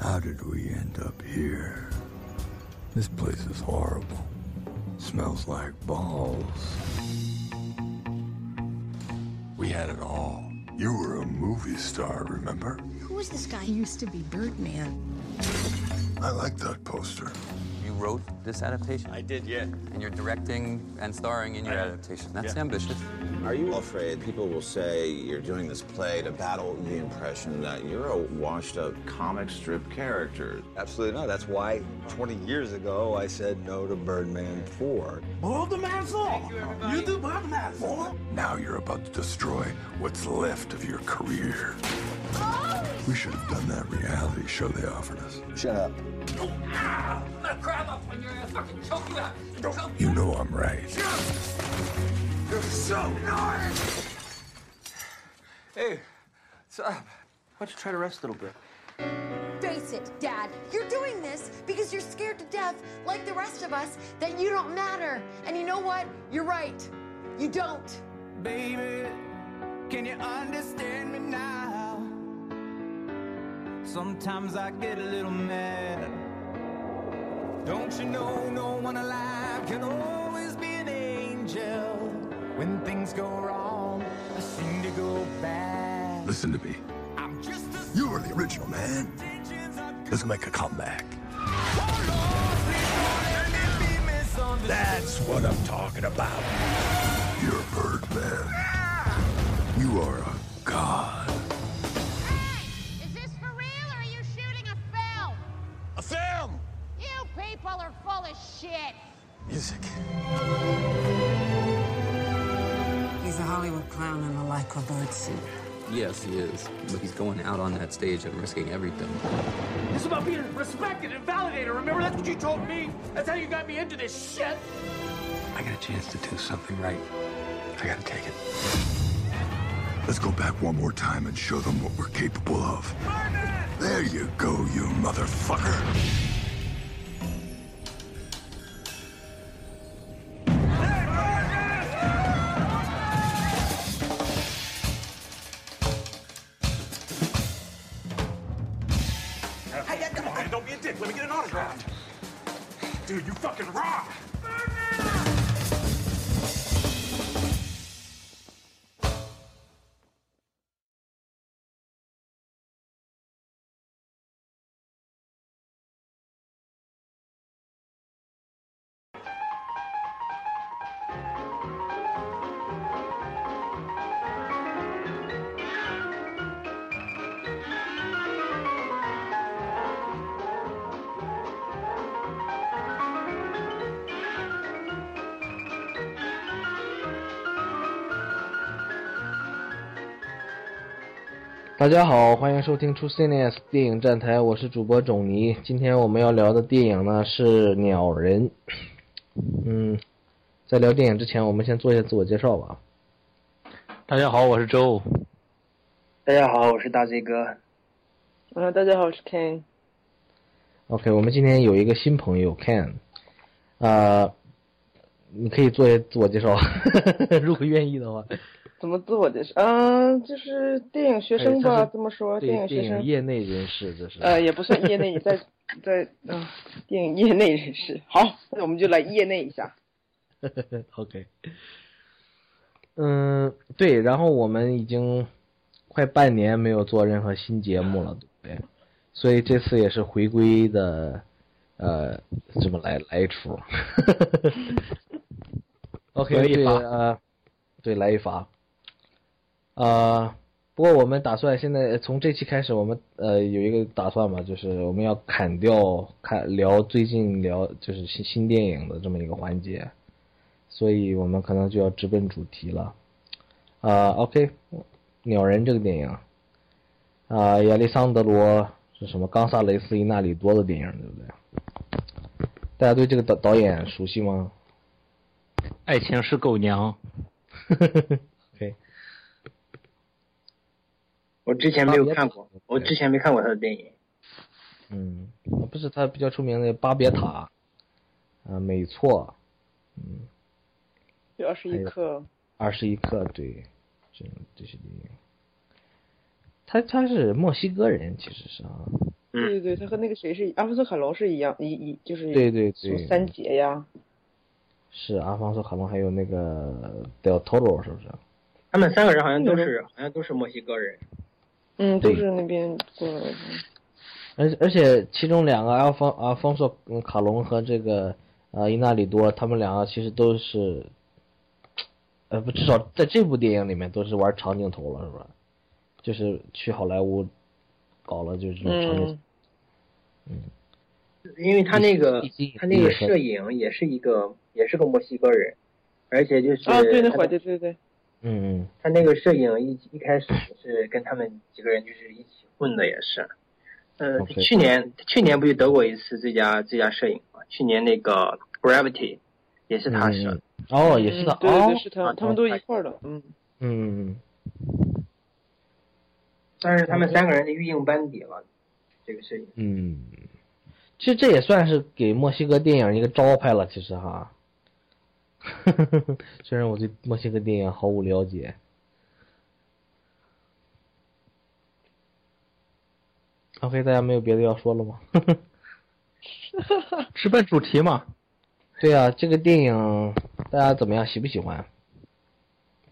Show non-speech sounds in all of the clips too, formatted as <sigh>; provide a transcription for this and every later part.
How did we end up here? This place is horrible. Smells like balls. We had it all. You were a movie star, remember? Who was this guy? He used to be Birdman. I like that poster. You wrote this adaptation? I did, yeah. And you're directing and starring in your adaptation. That's yeah. ambitious. Are you afraid people will say you're doing this play to battle the impression that you're a washed up comic strip character? Absolutely not. That's why 20 years ago I said no to Birdman 4. Now you're about to destroy what's left of your career. Oh! We should have done that reality show they offered us. Shut up. You know I'm right. You're so nice. Hey, what's up? Uh, why don't you try to rest a little bit? Face it, Dad. You're doing this because you're scared to death, like the rest of us, that you don't matter. And you know what? You're right. You don't. Baby, can you understand me now? Sometimes I get a little mad. Don't you know no one alive can always be an angel? When things go wrong, I seem to go bad. Listen to me. I'm just a You were the original man. Let's make a comeback. That's what I'm talking about. You're Birdman. You are a god. You people are full of shit. Music. He's a Hollywood clown in a lycra bird suit. Yes, he is. But he's going out on that stage and risking everything. This is about being respected and validated. Remember, that's what you told me. That's how you got me into this shit. I got a chance to do something right. I gotta take it. Let's go back one more time and show them what we're capable of. There you go, you motherfucker. 大家好，欢迎收听 True Cinema 电影站台，我是主播种尼。今天我们要聊的电影呢是《鸟人》。嗯，在聊电影之前，我们先做一下自我介绍吧。大家好，我是周。大家好，我是大 Z 哥。嗯，大家好，我是 Ken。OK，我们今天有一个新朋友 Ken，啊、你可以做一下自我介绍，<laughs> 如果愿意的话。怎么自我介绍？嗯，就是电影学生吧，这么说，电电影学生。业内人士，这是。呃，也不算业内，在 <laughs> 在嗯，电影业内人士。好，那我们就来业内一下。<laughs> OK，嗯，对，然后我们已经快半年没有做任何新节目了，对？所以这次也是回归的，呃，这么来来一出。<laughs> OK，对，来一发呃，对，来一发。呃，不过我们打算现在从这期开始，我们呃有一个打算嘛，就是我们要砍掉看聊最近聊就是新新电影的这么一个环节。所以我们可能就要直奔主题了。啊、o k 鸟人这个电影，啊、亚历桑德罗是什么？冈萨雷斯·伊纳里多的电影，对不对？大家对这个导导演熟悉吗爱情是狗娘。<laughs>？OK，我之前没有看过，我之前没看过他的电影。嗯，不是他比较出名的《巴别塔》，啊，美错，嗯，有二十一克，二十一克，对，这这些电影。他他是墨西哥人，其实是啊。对对对，他和那个谁是阿方索卡隆是一样，一一就是对对对三杰呀，是阿方索卡隆，还有那个 Del Toro 是不是？他们三个人好像都是好像都是墨西哥人。嗯，都是那边过来的。而而且其中两个阿方阿方索嗯卡隆和这个呃伊纳里多，他们两个其实都是，呃不至少在这部电影里面都是玩长镜头了，是吧？就是去好莱坞搞了就是这种长镜头。嗯，因为他那个他那个摄影也是一个也是个墨西哥人，而且就是啊，对，那他会儿对对对，嗯嗯他那个摄影一一开始是跟他们几个人就是一起混的，也是。呃去年去年不就得过一次最佳最佳摄影嘛？去年那个 Gravity 也是他摄的。哦，也是的哦嗯对对对，是他，他们都一块儿的，嗯。嗯但是他们三个人的御用班底了，这个摄影。嗯，其实这也算是给墨西哥电影一个招牌了，其实哈。<laughs> 虽然我对墨西哥电影毫无了解。OK，大家没有别的要说了吗？<laughs> 直奔主题嘛。对啊，这个电影大家怎么样？喜不喜欢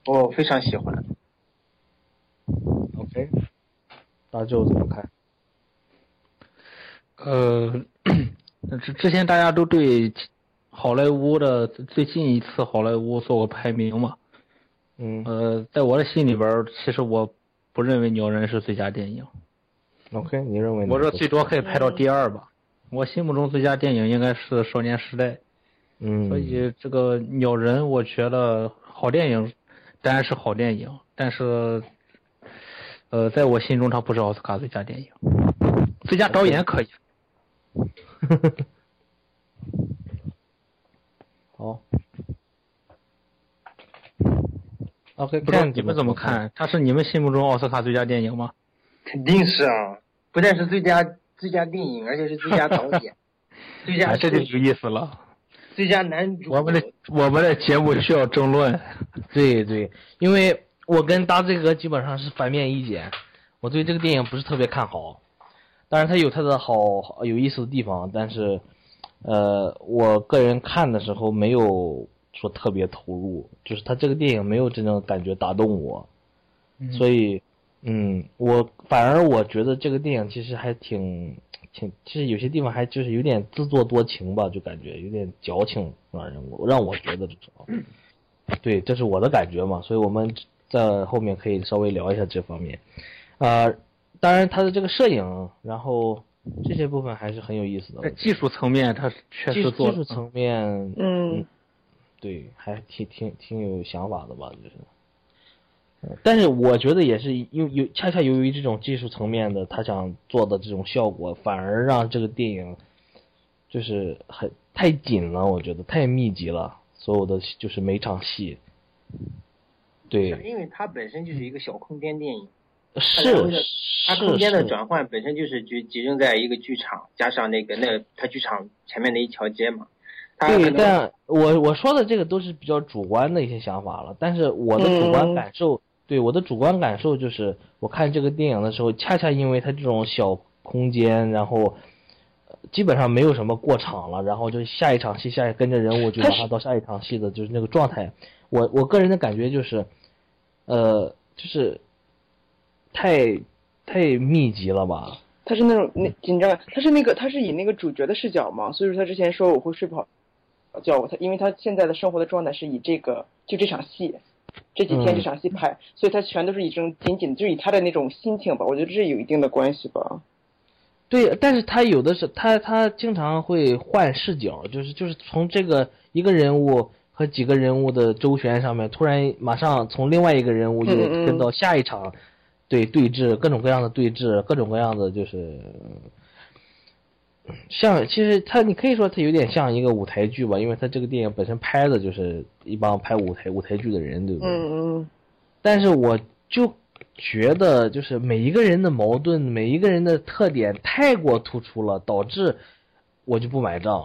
我非常喜欢。？OK，大舅怎么看？呃，<coughs> 之之前大家都对好莱坞的最近一次好莱坞做过排名嘛。嗯。呃，在我的心里边，其实我不认为《鸟人》是最佳电影。OK，你认为呢？我这最多可以排到第二吧。我心目中最佳电影应该是《少年时代》。嗯。所以这个《鸟人》，我觉得好电影当然是好电影，但是，呃，在我心中它不是奥斯卡最佳电影，最佳导演可以。<laughs> 好。OK，不知道你们怎么看？它是你们心目中奥斯卡最佳电影吗？肯定是啊，不但是最佳最佳电影，而且是最佳导演，<laughs> 最佳啊，这就有意思了。最佳男主。我们的我们的节目需要争论。<laughs> 对对，因为我跟大这个基本上是反面意见，我对这个电影不是特别看好。当然，它有它的好有意思的地方，但是，呃，我个人看的时候没有说特别投入，就是他这个电影没有真正感觉打动我，所以，嗯，我反而我觉得这个电影其实还挺挺，其实有些地方还就是有点自作多情吧，就感觉有点矫情，让人我让我觉得至少，对，这是我的感觉嘛，所以我们在后面可以稍微聊一下这方面，啊、当然他的这个摄影，然后这些部分还是很有意思的。在技术层面，它确实做技术层面，嗯，对，还挺挺挺有想法的吧，就是。呃但是我觉得也是因有恰恰由于这种技术层面的他想做的这种效果，反而让这个电影就是很太紧了，我觉得太密集了，所有的就是每场戏，对，因为它本身就是一个小空间电影，是它空间的转换本身就是集集中在一个剧场，加上那个那它剧场前面的一条街嘛。对，能但我我说的这个都是比较主观的一些想法了，但是我的主观嗯感受，对我的主观感受就是，我看这个电影的时候，恰恰因为它这种小空间，然后呃基本上没有什么过场了，然后就下一场戏，下一跟着人物就马上到下一场戏的，就是那个状态。我我个人的感觉就是，呃，就是太太密集了吧。他是那种那紧张感，他是那个他是以那个主角的视角嘛，所以说他之前说我会睡不好觉，他因为他现在的生活的状态是以这个就这场戏，这几天嗯这场戏拍，所以他全都是以这种紧紧就以他的那种心情吧，我觉得这是有一定的关系吧。对，但是他有的是他他经常会换视角，就是就是从这个一个人物和几个人物的周旋上面，突然马上从另外一个人物又跟到下一场，对对峙，各种各样的对峙，各种各样的就是，像其实他你可以说他有点像一个舞台剧吧，因为他这个电影本身拍的就是一帮拍舞台舞台剧的人，对不对？嗯嗯，但是我就觉得，就是每一个人的矛盾，每一个人的特点太过突出了，导致我就不买账。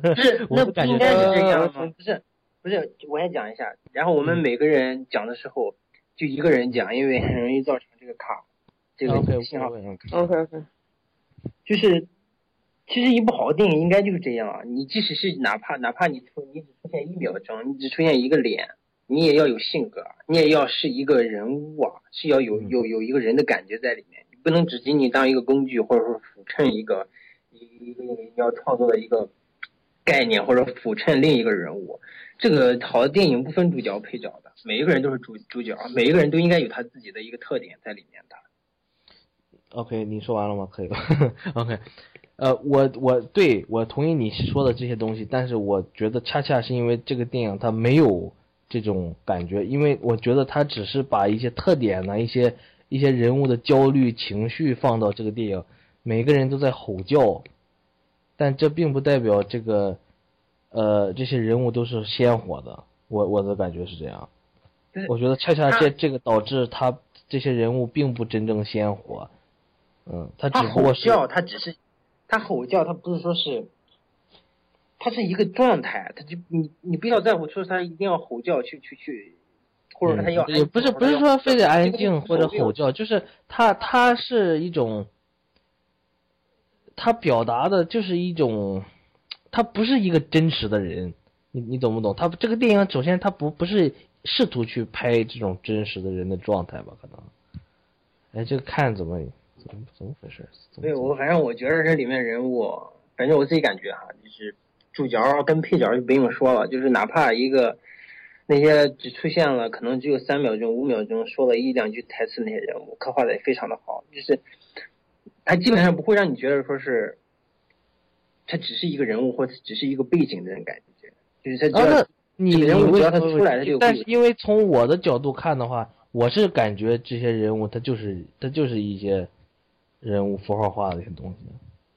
不是，<laughs> 我那就感觉不应该是这样呃吗？不是，不是，我也讲一下。然后我们每个人讲的时候，就一个人讲，因为很容易造成这个卡，这个信号。OK，OK OK，就是其实一部好的电影应该就是这样啊，你即使是哪怕哪怕你出你只出现一秒钟，你只出现一个脸，你也要有性格，你也要是一个人物啊，是要有有有一个人的感觉在里面，你不能只仅仅当一个工具，或者说辅衬一个一一个你要创作的一个概念，或者辅衬另一个人物。这个好的电影不分主角配角的，每一个人都是主主角，每一个人都应该有他自己的一个特点在里面的。OK，你说完了吗？可以了。<laughs> OK，呃，我我对我同意你说的这些东西，但是我觉得恰恰是因为这个电影它没有这种感觉，因为我觉得它只是把一些特点呢、一些一些人物的焦虑情绪放到这个电影，每个人都在吼叫，但这并不代表这个呃这些人物都是鲜活的，我我的感觉是这样。我觉得恰恰这这个导致他这些人物并不真正鲜活，嗯，他只他吼不过是叫，他只是他吼叫，他不是说是，他是一个状态，他就你你不要在乎说他一定要吼叫去去去，或者他要嗯也不是不是说非得安静或者吼，叫，就是他他是一种，他表达的就是一种，他不是一个真实的人，你你懂不懂？他这个电影首先他不不是试图去拍这种真实的人的状态吧？可能，哎，这个看怎么怎么怎么回事？对我反正我觉得这里面人物，反正我自己感觉哈，就是主角跟配角就不用说了，就是哪怕一个那些只出现了可能只有三秒钟、五秒钟，说了一两句台词那些人物，刻画的也非常的好，就是他基本上不会让你觉得说是他只是一个人物或者只是一个背景的人感觉，就是他只要、啊，那你人物只要他出来他就但是因为从我的角度看的话，我是感觉这些人物他就是他就是一些人物符号化的一些东西。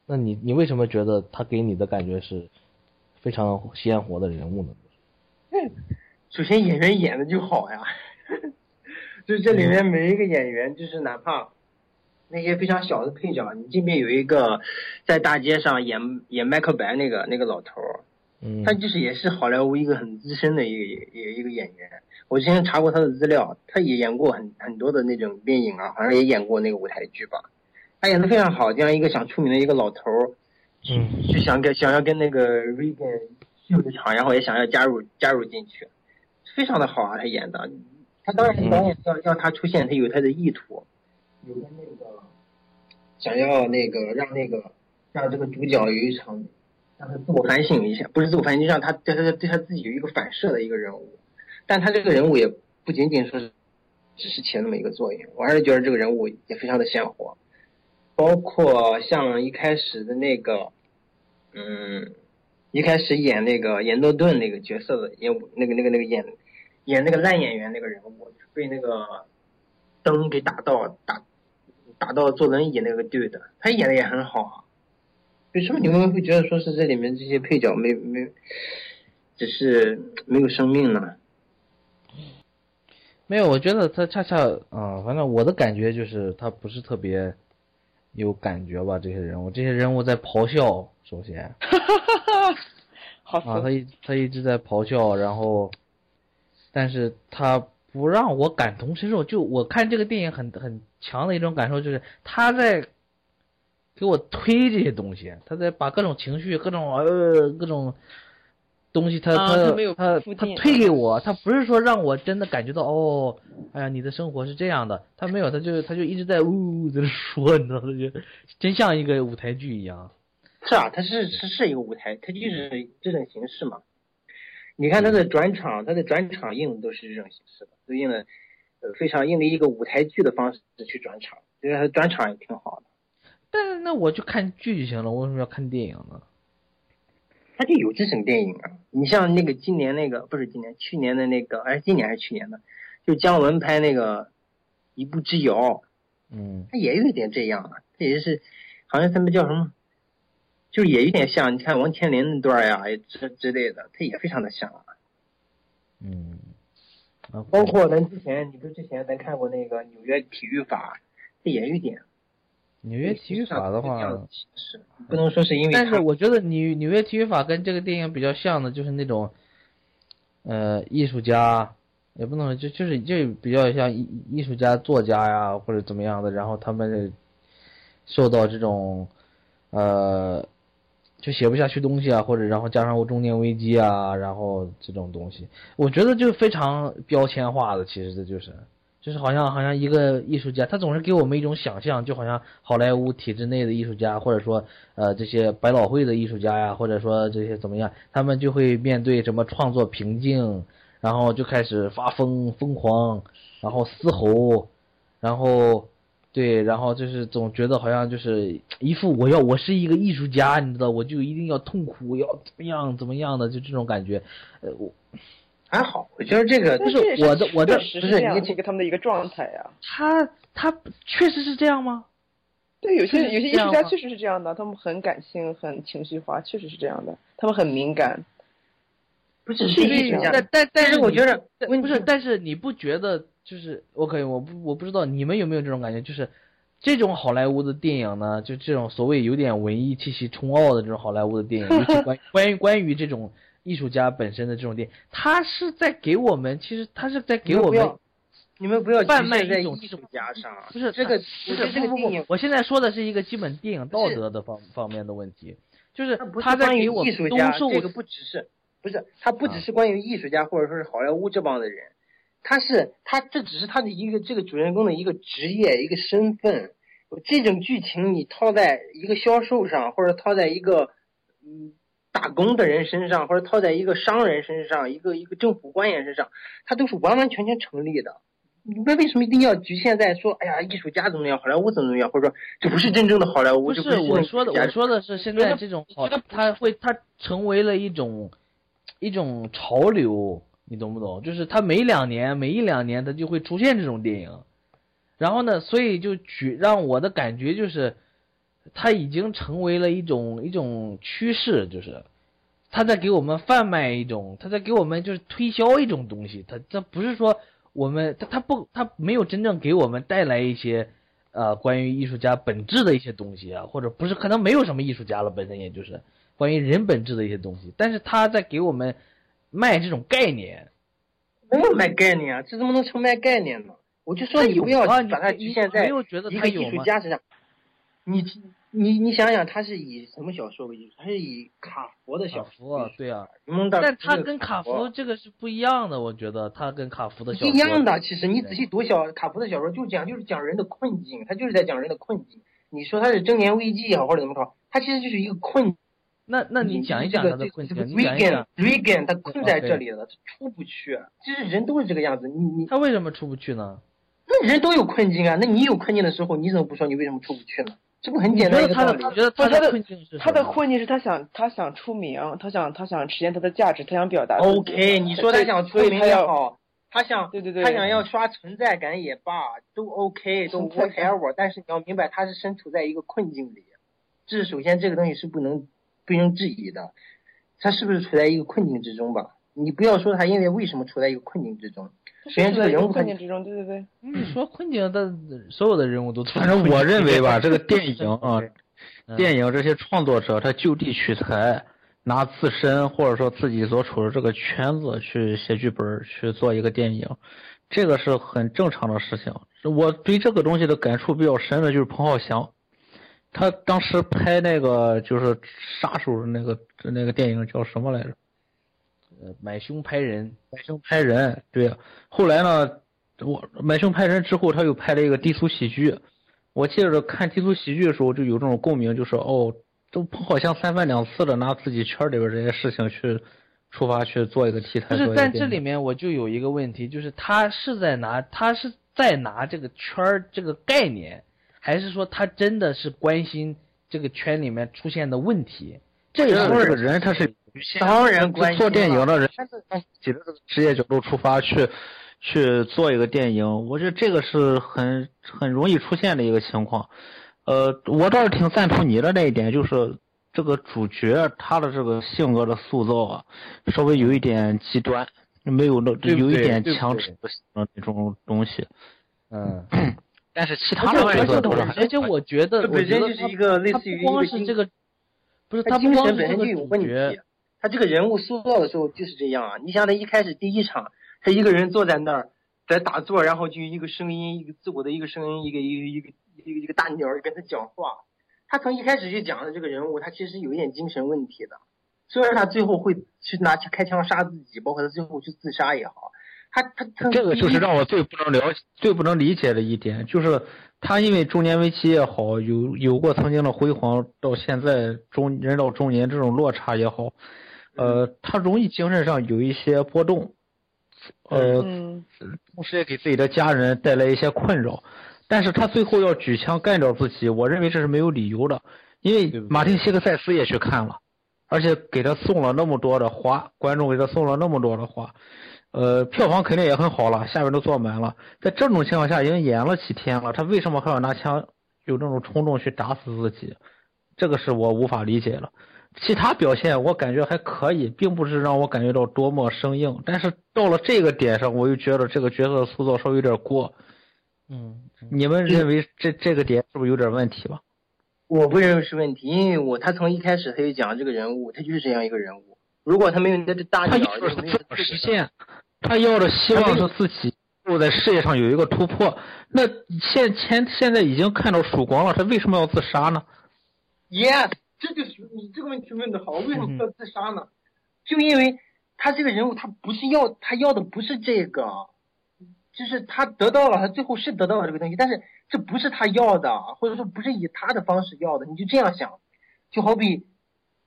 那你你为什么觉得他给你的感觉是非常鲜活的人物呢？<laughs> 首先演员演的就好呀，<laughs> 就这里面每一个演员，就是哪怕那些非常小的配角，你这边有一个在大街上演演麦克白那个那个老头儿，嗯他就是也是好莱坞一个很资深的一个一个一个演员。我之前查过他的资料，他也演过很很多的那种电影啊，好像也演过那个舞台剧吧。他演的非常好，这样一个想出名的一个老头儿，嗯就想跟想要跟那个 Reagan 秀一场，然后也想要加入加入进去，非常的好啊，他演的。他当然导演要要他出现，他有他的意图，有个那个想要那个让那个让这个主角有一场让他自我反省一下，不是自我反省，就让他对他对他自己有一个反射的一个人物。但他这个人物也不仅仅说是只是起了那么一个作用，我还是觉得这个人物也非常的鲜活，包括像一开始的那个，嗯，一开始演那个演诺顿那个角色的演那个那个那个演演那个烂演员那个人物，被那个灯给打到打打到坐轮椅那个 dude，他演的也很好啊。为什么你们会觉得说是这里面这些配角没没只是没有生命呢？没有，我觉得他恰恰啊、反正我的感觉就是他不是特别有感觉吧。这些人物，这些人物在咆哮，首先 <laughs> 好啊，他一他一直在咆哮，然后，但是他不让我感同身受。就我看这个电影很很强的一种感受就是他在给我推这些东西，他在把各种情绪、各种呃各种东西他，他啊他没有他他推给我，他不是说让我真的感觉到哦，哎呀，你的生活是这样的，他没有，他就他就一直在呜呜在那说，你知道，他就真像一个舞台剧一样。是啊，他是是是一个舞台，他就是这种形式嘛。你看他的转场，他的转场用的都是这种形式的，都用的呃非常用的一个舞台剧的方式去转场，所以它转场也挺好的。但是那我就看剧就行了，我为什么要看电影呢？他就有这种电影啊，你像那个今年那个不是今年，去年的那个，哎，今年还是去年的，就姜文拍那个《一步之遥》，嗯，他也有一点这样啊，这也是好像他们叫什么，就也有点像，你看王千林那段呀，之之类的，他也非常的像啊。嗯，包括咱之前，你不是之前咱看过那个纽约体育法，这也有一点。纽约体育法的话，是不能说是因为，但是我觉得纽纽约体育法跟这个电影比较像的，就是那种，呃，艺术家，也不能说就就是就比较像艺艺术家、作家呀，或者怎么样的，然后他们受到这种，呃，就写不下去东西啊，或者然后加上我中年危机啊，然后这种东西，我觉得就非常标签化的，其实这就是。就是好像好像一个艺术家，他总是给我们一种想象，就好像好莱坞体制内的艺术家，或者说呃这些百老汇的艺术家呀，或者说这些怎么样，他们就会面对什么创作瓶颈，然后就开始发疯疯狂，然后嘶吼，然后对，然后就是总觉得好像就是一副我要我是一个艺术家，你知道，我就一定要痛苦，要怎么样怎么样的，就这种感觉，呃我。还好，我觉得这个就是我的，我的不是这样一个他们的一个状态呀。他他确实是这样吗？对，有些有些艺术家确实是这样的，他们很感性，很情绪化，确实是这样的。他们很敏感。不是是艺术家，但但但是我觉得不是，但是你不觉得就是我可以，我不我不知道你们有没有这种感觉，就是这种好莱坞的电影呢，就这种所谓有点文艺气息冲奥的这种好莱坞的电影，尤其关 <laughs> 关于关于这种。艺术家本身的这种电影，他是在给我们，其实他是在给我们，你们不要贩卖一种艺术家上，不是这个，不是这个电影。我现在说的是一个基本电影道德的方方面的问题，就是他在给我艺术家，这个不只是，不是他不只是关于艺术家或者说是好莱坞这帮的人，他是他这只是他的一个这个主人公的一个职业一个身份，这种剧情你套在一个销售上或者套在一个嗯。打工的人身上，或者套在一个商人身上，一个一个政府官员身上，他都是完完全全成立的。你们为什么一定要局限在说，哎呀，艺术家怎么样，好莱坞怎么怎么样，或者说这不是真正的好莱坞？不是我说的，我说的是现在这种好，他会他成为了一种一种潮流，你懂不懂？就是他每两年每一两年他就会出现这种电影，然后呢，所以就举让我的感觉就是。它已经成为了一种一种趋势，就是他在给我们贩卖一种，他在给我们就是推销一种东西。他他不是说我们他他不他没有真正给我们带来一些呃关于艺术家本质的一些东西啊，或者不是可能没有什么艺术家了，本身也就是关于人本质的一些东西。但是他在给我们卖这种概念，没有卖概念啊，这怎么能成卖概念呢？我就说你不要把它局限在一个艺术家身上。你你你想想，他是以什么小说为主？他是以卡佛的小说，对啊。但他跟卡佛这个是不一样的，我觉得他跟卡佛的小说一样的。其实你仔细读小卡佛的小说，就讲就是讲人的困境，他就是在讲人的困境。你说他是中年危机也好，或者怎么着，他其实就是一个困。那那你讲一讲他的困境。Regan Regan 他困在这里了，他出不去。其实人都是这个样子，你你他为什么出不去呢？那人都有困境啊，那你有困境的时候，你怎么不说你为什么出不去呢？这不很简单一个道理。我觉得他的困境是他的困境是他想他想出名，他想他想实现他的价值，他想表达。OK，你说他想出名也好，他想对对对，他想要刷存在感也罢，都 OK，<laughs> 都 whatever。但是你要明白，他是身处在一个困境里，这是首先这个东西是不能不容置疑的，他是不是处在一个困境之中吧？你不要说他因为为什么处在一个困境之中。首先，这个人物困境之中，对对对。你说困境，的所有的人物都。反正我认为吧，这个电影啊，电影这些创作者他就地取材，拿自身或者说自己所处的这个圈子去写剧本去做一个电影，这个是很正常的事情。我对这个东西的感触比较深的就是彭浩翔，他当时拍那个就是杀手那个那个电影叫什么来着？呃，买凶拍人，买凶拍人，对。后来呢，我买凶拍人之后，他又拍了一个低俗喜剧。我记着看低俗喜剧的时候，就有这种共鸣，就是哦，都好像三番两次的拿自己圈里边这些事情去出发去做一个题材。就是在这里面，我就有一个问题，就是他是在拿他是在拿这个圈这个概念，还是说他真的是关心这个圈里面出现的问题？这个这个人他是。当然关心，做电影的人从自己的这个职业角度出发去去做一个电影，我觉得这个是很很容易出现的一个情况。呃，我倒是挺赞同你的那一点，就是这个主角他的这个性格的塑造啊，稍微有一点极端，没有那有一点强制的那种东西。嗯，<clears throat> 但是其他的角色都是，而且我觉得，本身就是一个类似于光是这个，不是他精神本身就有问题。他这个人物塑造的时候就是这样啊！你想他一开始第一场，他一个人坐在那儿在打坐，然后就一个声音，一个自我的一个声音，一个一个一个一个一个大鸟跟他讲话，他从一开始就讲的这个人物，他其实有一点精神问题的。虽然他最后会去拿去开枪杀自己，包括他最后去自杀也好，他他他这个就是让我最不能了解、最不能理解的一点，就是他因为中年危机也好，有有过曾经的辉煌，到现在中人到中年这种落差也好，呃，他容易精神上有一些波动，呃，嗯同时也给自己的家人带来一些困扰。但是他最后要举枪干掉自己，我认为这是没有理由的，因为马丁·西克塞斯也去看了，而且给他送了那么多的花，观众给他送了那么多的花，呃，票房肯定也很好了，下面都坐满了。在这种情况下，已经演了几天了，他为什么还要拿枪，有这种冲动去打死自己？这个是我无法理解了。其他表现我感觉还可以，并不是让我感觉到多么生硬，但是到了这个点上，我又觉得这个角色的塑造稍微有点过。嗯，你们认为这这个点是不是有点问题吧？我不认为是问题，因为我他从一开始他就讲这个人物，他就是这样一个人物。如果他没有那只大他鸟，要的是自就没有我实现，他要的希望是自己能在事业上有一个突破。那现前现在已经看到曙光了，他为什么要自杀呢？Yes，这就是你这个问题问的好，为什么要自杀呢？就因为他这个人物，他不是要他要的不是这个，就是他得到了，他最后是得到了这个东西，但是这不是他要的，或者说不是以他的方式要的。你就这样想，就好比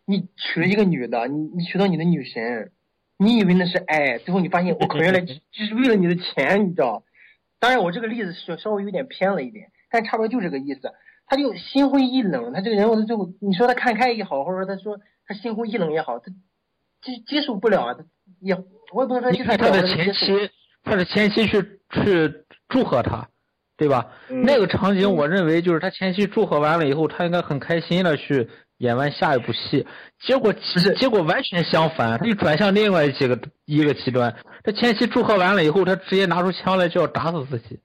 你娶了一个女的，你你娶到你的女神，你以为那是爱，最后你发现我靠，原来 <laughs> 只只是为了你的钱，你知道？当然，我这个例子是稍微有点偏了一点，但差不多就这个意思。他就心灰意冷，他这个人我他最后，你说他看开也好，或者说他说他心灰意冷也好，他接接受不了啊，他也我也不能说接受不了。你看他的前妻，他的前妻去去祝贺他，对吧？嗯那个场景，我认为就是他前妻祝贺完了以后，他应该很开心的去演完下一部戏。结果结果完全相反，他就转向另外几个一个极端。他前期祝贺完了以后，他直接拿出枪来就要打死自己。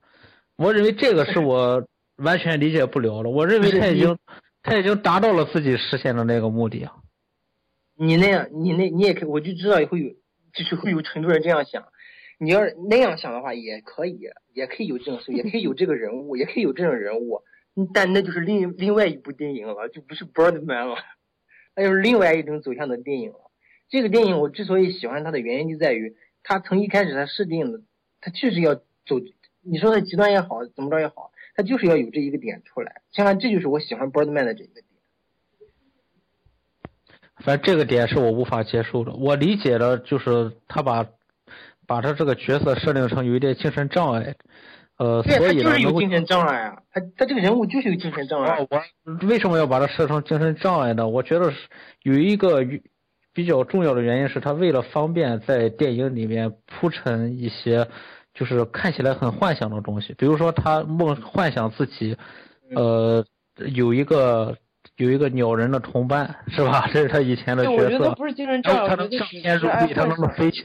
我认为这个是我完全理解不了的。我认为他已经他已经达到了自己实现的那个目的啊。你那样，你那你也可以，我就知道会有，就是会有很多人这样想。你要是那样想的话，也可以，也可以有这种事，也可以有这个人物，也可以有这种人物，嗯但那就是另另外一部电影了，就不是 Birdman 了，那就是另外一种走向的电影了。这个电影我之所以喜欢它的原因就在于，它从一开始它设定的，它就是要走，你说它极端也好，怎么着也好，它就是要有这一个点出来。像这就是我喜欢 Birdman 的这一个点。反正这个点是我无法接受的。我理解的就是他把把他这个角色设定成有一点精神障碍，呃，所以呢，就是有精神障碍啊，他他这个人物就是有精神障碍。啊，我为什么要把他设成精神障碍呢？我觉得是有一个比较重要的原因是他为了方便在电影里面铺陈一些就是看起来很幻想的东西，比如说他梦幻想自己，呃，有一个有一个鸟人的同伴，是吧？这是他以前的，角色。我觉得不是精神障碍，他能上天入地，他能。飞起。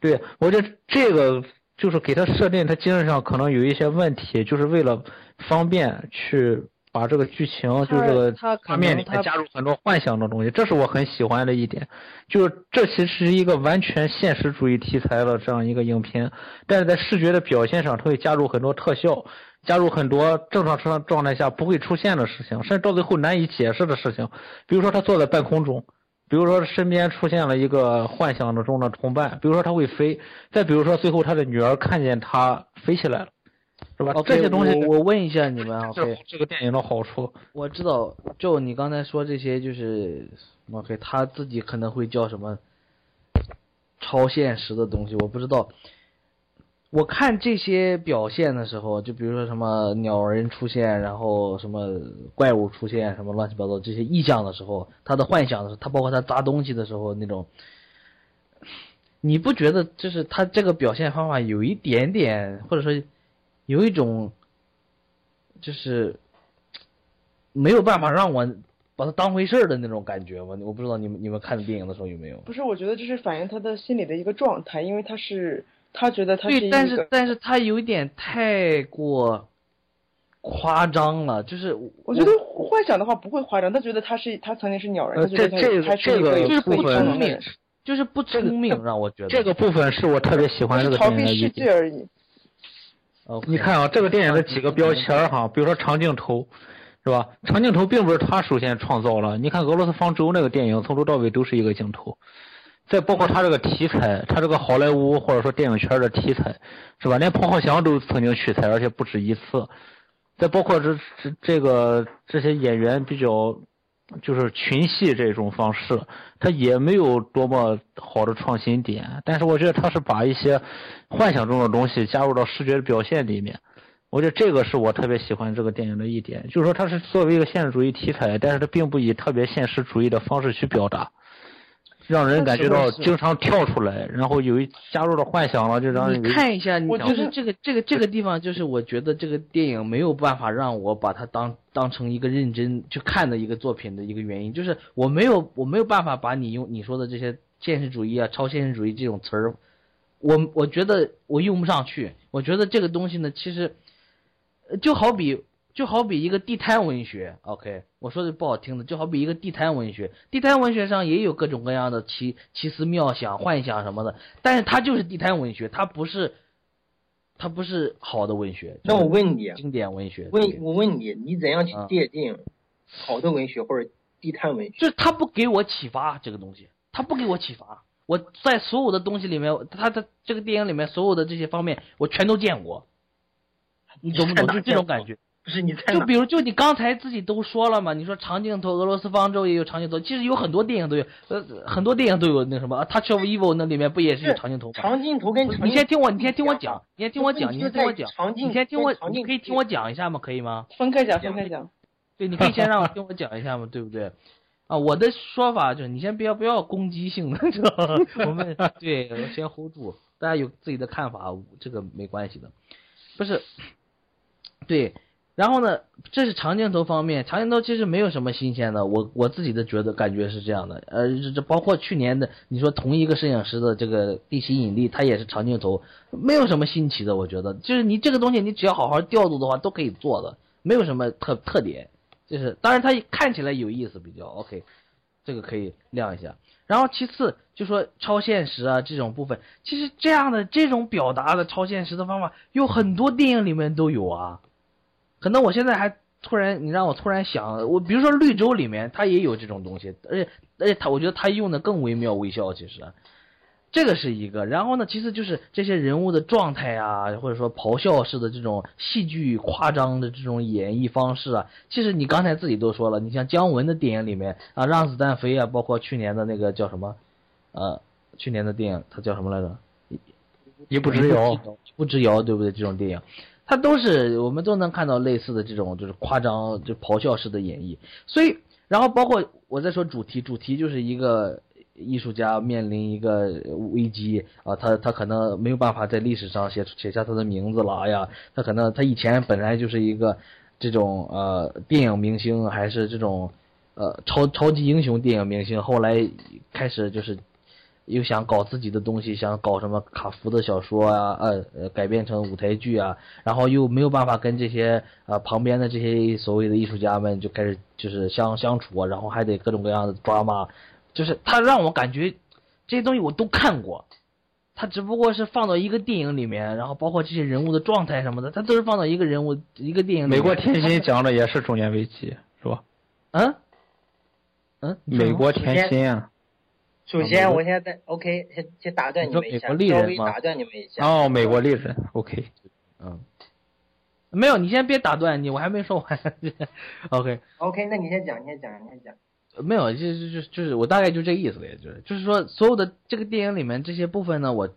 对，我觉得这个就是给他设定，他精神上可能有一些问题，就是为了方便去把这个剧情，就是这个画面里面加入很多幻想的东西，这是我很喜欢的一点。就是这其实是一个完全现实主义题材的这样一个影片，但是在视觉的表现上，它会加入很多特效，加入很多正常状状态下不会出现的事情，甚至到最后难以解释的事情。比如说他坐在半空中，比如说身边出现了一个幻想的中的同伴，比如说他会飞，再比如说最后他的女儿看见他飞起来了，是吧这些东西我我问一下你们啊对这个电影的好处。我知道，就你刚才说这些，就是 OK，他自己可能会叫什么超现实的东西，我不知道。我看这些表现的时候，就比如说什么鸟人出现，然后什么怪物出现，什么乱七八糟这些意象的时候，他的幻想的时候，他包括他砸东西的时候那种，你不觉得就是他这个表现方法有一点点，或者说有一种，就是没有办法让我把它当回事儿的那种感觉吗？我不知道你们你们看电影的时候有没有？不是，我觉得这是反映他的心理的一个状态，因为他是他觉得他是对，但是，但是他有点太过夸张了，就是我觉得幻想的话不会夸张，他觉得他是他曾经是鸟人，呃他觉得他这这个就是不聪明就是不聪明，让我觉得这个部分是我特别喜欢这个是逃避世电影的一点。界而已。你看啊，这个电影的几个标签儿哈，比如说长镜头，是吧？长镜头并不是他首先创造了。你看俄罗斯方舟那个电影，从头到尾都是一个镜头。再包括他这个题材，他这个好莱坞或者说电影圈的题材，是吧？连彭浩翔都曾经取材，而且不止一次。再包括这这这个这些演员比较，就是群戏这种方式，他也没有多么好的创新点。但是我觉得他是把一些幻想中的东西加入到视觉的表现里面。我觉得这个是我特别喜欢这个电影的一点，就是说它是作为一个现实主义题材，但是它并不以特别现实主义的方式去表达。让人感觉到经常跳出来，然后有一加入了幻想了，就让人你看一下，我就是这个这个这个地方，就是我觉得这个电影没有办法让我把它当当成一个认真去看的一个作品的一个原因，就是我没有我没有办法把你用你说的这些现实主义啊、超现实主义这种词儿，我我觉得我用不上去。我觉得这个东西呢，其实就好比。就好比一个地摊文学，OK，我说的不好听的，就好比一个地摊文学。地摊文学上也有各种各样的奇奇思妙想、幻想什么的，但是它就是地摊文学，它不是，它不是好的文学。那我问你，经典文学？问，我问你，你怎样去界定好的文学或者地摊文学？就是他不给我启发，这个东西，他不给我启发。我在所有的东西里面，他的这个电影里面所有的这些方面，我全都见过。你懂不懂？就这种感觉。不是你就比如就你刚才自己都说了嘛，你说长镜头，俄罗斯方舟也有长镜头，其实有很多电影都有，呃，很多电影都有那什么《Touch of Evil》那里面不也是有长镜头吗？长镜头跟长你先听我，你先听我讲，你先听我讲，你先听我讲，你先听我，你可以听我讲一下吗？可以吗？分开讲，分开讲。<laughs> 对，你可以先让我听我讲一下嘛，对不对？啊，我的说法就是，你先不要不要攻击性的，知道吗？我们对先 hold 住，大家有自己的看法，这个没关系的，不是，对。然后呢，这是长镜头方面，长镜头其实没有什么新鲜的，我我自己的觉得感觉是这样的，呃，这这包括去年的，你说同一个摄影师的这个《地心引力》，它也是长镜头，没有什么新奇的，我觉得，就是你这个东西，你只要好好调度的话，都可以做的，没有什么特特点，就是当然它看起来有意思，比较 OK，这个可以亮一下。然后其次就说超现实啊这种部分，其实这样的这种表达的超现实的方法，有很多电影里面都有啊。可能我现在还突然，你让我突然想，我比如说《绿洲》里面，它也有这种东西，而且而且他，我觉得他用的更惟妙惟肖。其实，这个是一个。然后呢，其次就是这些人物的状态啊，或者说咆哮式的这种戏剧夸张的这种演绎方式啊，其实你刚才自己都说了，你像姜文的电影里面啊，《让子弹飞》啊，包括去年的那个叫什么，呃，去年的电影它叫什么来着？一步之遥，一步之遥，对不对？这种电影。他都是我们都能看到类似的这种就是夸张就咆哮式的演绎，所以然后包括我在说主题，主题就是一个艺术家面临一个危机啊，他他可能没有办法在历史上写写下他的名字了哎呀，他可能他以前本来就是一个这种呃电影明星还是这种呃超超级英雄电影明星，后来开始就是。又想搞自己的东西，想搞什么卡夫的小说啊，呃呃，改编成舞台剧啊，然后又没有办法跟这些呃旁边的这些所谓的艺术家们就开始就是相相处啊，然后还得各种各样的抓嘛，就是他让我感觉这些东西我都看过，他只不过是放到一个电影里面，然后包括这些人物的状态什么的，他都是放到一个人物一个电影里。美国甜心讲的也是中年危机，是吧？嗯嗯，美国甜心啊。首先，我现在 OK，先先打断你们一下，稍微打断你们一下。哦，美国丽人，OK，嗯，没有，你先别打断你，我还没说完。OK。OK，那你先讲，你先讲，你先讲。没有，就就就就是我大概就这个意思也就是就是说，所有的这个电影里面这些部分呢，我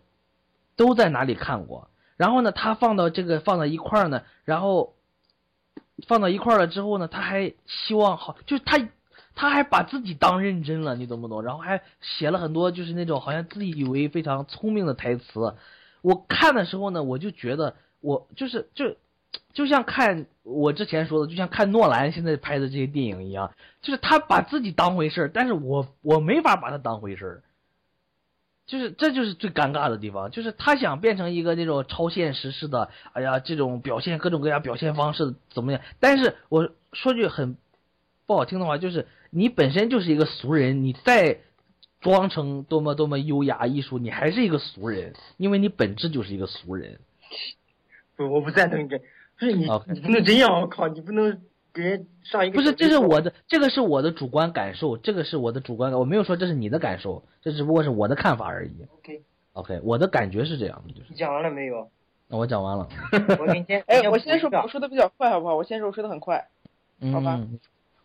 都在哪里看过。然后呢，他放到这个放到一块儿呢，然后放到一块儿了之后呢，他还希望好，就是他。他还把自己当认真了，你懂不懂？然后还写了很多，就是那种好像自以为非常聪明的台词。我看的时候呢，我就觉得我就是就就像看我之前说的，就像看诺兰现在拍的这些电影一样，就是他把自己当回事儿，但是我我没法把他当回事儿。就是这就是最尴尬的地方，就是他想变成一个那种超现实式的，哎呀，这种表现各种各样表现方式怎么样？但是我说句很不好听的话，就是。你本身就是一个俗人，你再装成多么多么优雅艺术，你还是一个俗人，因为你本质就是一个俗人。不，我不赞同你这，不是你，你不能这样，我靠，你不能给人上一个不是，这是我的，这个是我的主观感受，这个是我的主观感，我没有说这是你的感受，这只不过是我的看法而已。OK，OK，我的感觉是这样的，就是你讲完了没有？那我讲完了。<laughs> 我给你先，哎，我先说，我说的比较快，好不好？我先说，我说的很快。好吧嗯，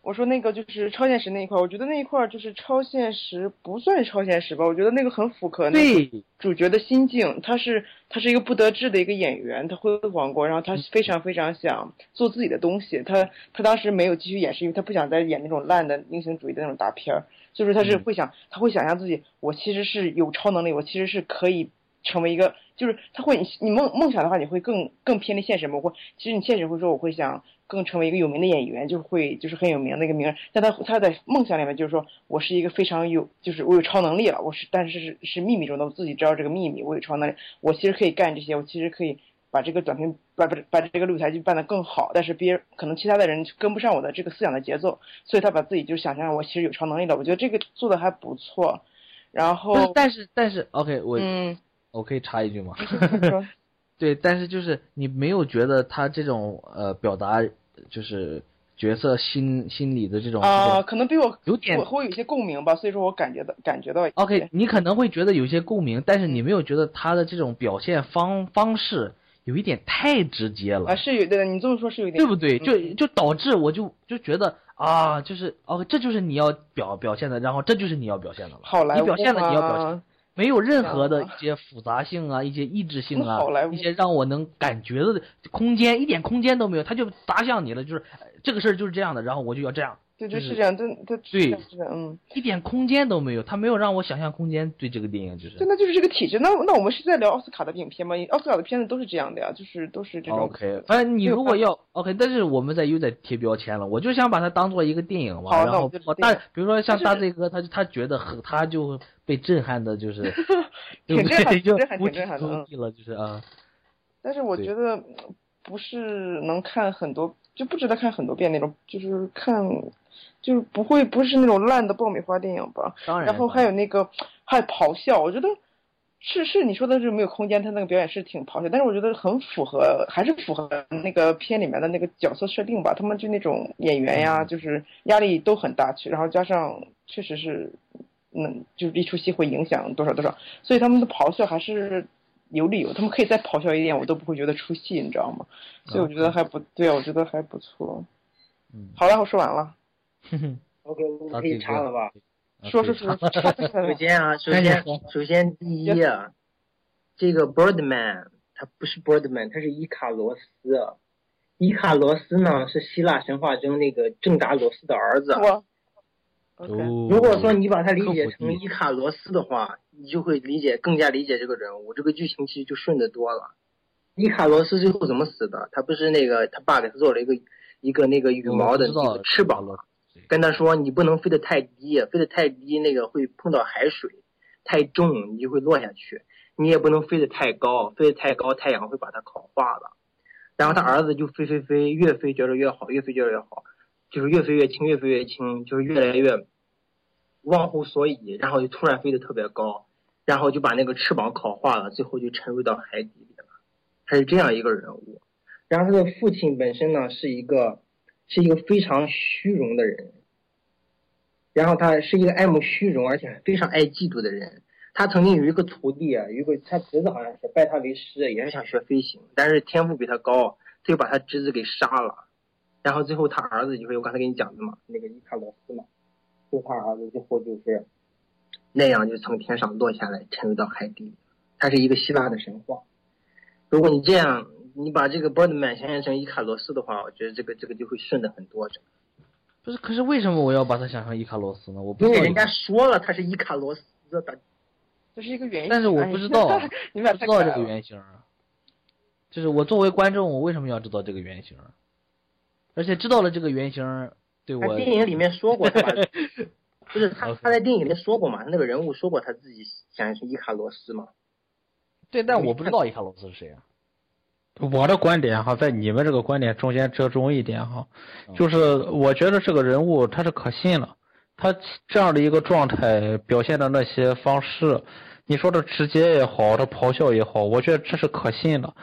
我说那个就是超现实那一块儿，我觉得那一块儿就是超现实，不算超现实吧？我觉得那个很符合那个对，主角的心境。他是他是一个不得志的一个演员，他辉煌过，然后他非常非常想做自己的东西。他他当时没有继续演，是因为他不想再演那种烂的英雄主义的那种大片儿，就是他是嗯会想，他会想象自己，我其实是有超能力，我其实是可以成为一个，就是他会你你梦梦想的话，你会更更偏离现实嘛？我会其实你现实会说，我会想更成为一个有名的演员，就会就是很有名的一个名人。但他他在梦想里面就是说我是一个非常有，就是我有超能力了，我是但是是是秘密中的，我自己知道这个秘密，我有超能力，我其实可以干这些，我其实可以。把这个短片把把把这个舞台剧办得更好，但是别人可能其他的人跟不上我的这个思想的节奏，所以他把自己就想象我其实有超能力了。我觉得这个做的还不错。然后，但是但是，OK，我、嗯，我可以插一句吗？<laughs> 对，但是就是你没有觉得他这种呃表达就是角色心心理的这种啊、这种可能比我有点我会有一些共鸣吧，所以说我感觉到感觉到 OK，你可能会觉得有些共鸣，但是你没有觉得他的这种表现方方式有一点太直接了啊，是有的，你这么说是有点对不对？嗯就就导致我就就觉得啊，就是哦，这就是你要表表现的，然后这就是你要表现的了。好莱坞你表现了，你要表现，没有任何的一些复杂性啊，<laughs> 一些意志性啊一些让我能感觉的空间，一点空间都没有，他就砸向你了，就是呃这个事儿就是这样的，然后我就要这样，对对就是这样，对对对，嗯，一点空间都没有，他没有让我想象空间。对这个电影就是对，那就是这个体制。那那我们是在聊奥斯卡的影片吗？奥斯卡的片子都是这样的呀，就是都是这种。OK，反正你如果要 OK，但是我们在又在贴标签了，我就想把它当做一个电影嘛，然后大，比如说像大 Z 哥，他就他觉得很，他就被震撼的，就是挺震撼震挺震撼的嗯了，就是啊，但是我觉得嗯不是能看很多，就不值得看很多遍那种，就是看，就是不会不是那种烂的爆米花电影吧。当然然后还有那个还有咆哮，我觉得是是你说的是没有空间，他那个表演是挺咆哮，但是我觉得很符合，还是符合那个片里面的那个角色设定吧。他们就那种演员呀，就是压力都很大，去然后加上确实是，嗯，就是一出戏会影响多少多少，所以他们的咆哮还是。有理由，他们可以再咆哮一点，我都不会觉得出戏，你知道吗？所以我觉得还不对啊，我觉得还不错。嗯，好了，我说完了。<laughs> OK，我可以插了吧？说说 <laughs> 说，首先啊，首先首先第一啊，这个 Birdman 他不是 Birdman，他是伊卡罗斯。伊卡罗斯呢是希腊神话中那个正达罗斯的儿子。哇。如果说你把它理解成伊卡罗斯的话，你就会理解更加理解这个人物，这个剧情其实就顺得多了。伊卡罗斯最后怎么死的？他不是那个他爸给他做了一个一个那个羽毛的那个翅膀，跟他说你不能飞得太低，飞得太低那个会碰到海水，太重你就会落下去。你也不能飞得太高，飞得太高太阳会把它烤化了。然后他儿子就飞飞飞，越飞觉得越好，越飞觉得越好，就是越飞越轻，越飞越轻，就是越来越忘乎所以，然后就突然飞得特别高，然后就把那个翅膀烤化了，最后就沉入到海底里了。他是这样一个人物。然后他的父亲本身呢是一个是一个非常虚荣的人，然后他是一个爱慕虚荣而且非常爱嫉妒的人。他曾经有一个徒弟啊，有一个他侄子好像是拜他为师，也是想学飞行，但是天赋比他高，他就把他侄子给杀了。然后最后他儿子就是我刚才跟你讲的嘛，那个伊卡罗斯嘛，就他儿子最后就是那样就从天上落下来，沉入到海底。他是一个希腊的神话。如果你这样，你把这个 Birdman 想象成伊卡罗斯的话，我觉得这个这个就会顺的很多。不是，可是为什么我要把他想成伊卡洛斯呢？我不知道因为人家说了他是伊卡洛斯的。这是一个原因，但是我不知道，哎、<laughs> 你们不知道这个原型。就是我作为观众，我为什么要知道这个原型？而且知道了这个原型，对我电影里面说过 <laughs> 他，不是他他在电影里面说过嘛？那个人物说过他自己想象成伊卡洛斯嘛？对，但我不知道伊卡洛斯是谁啊。我的观点哈，在你们这个观点中间折中一点哈，就是我觉得这个人物他是可信了，他这样的一个状态表现的那些方式，你说的直接也好，他咆哮也好，我觉得这是可信的。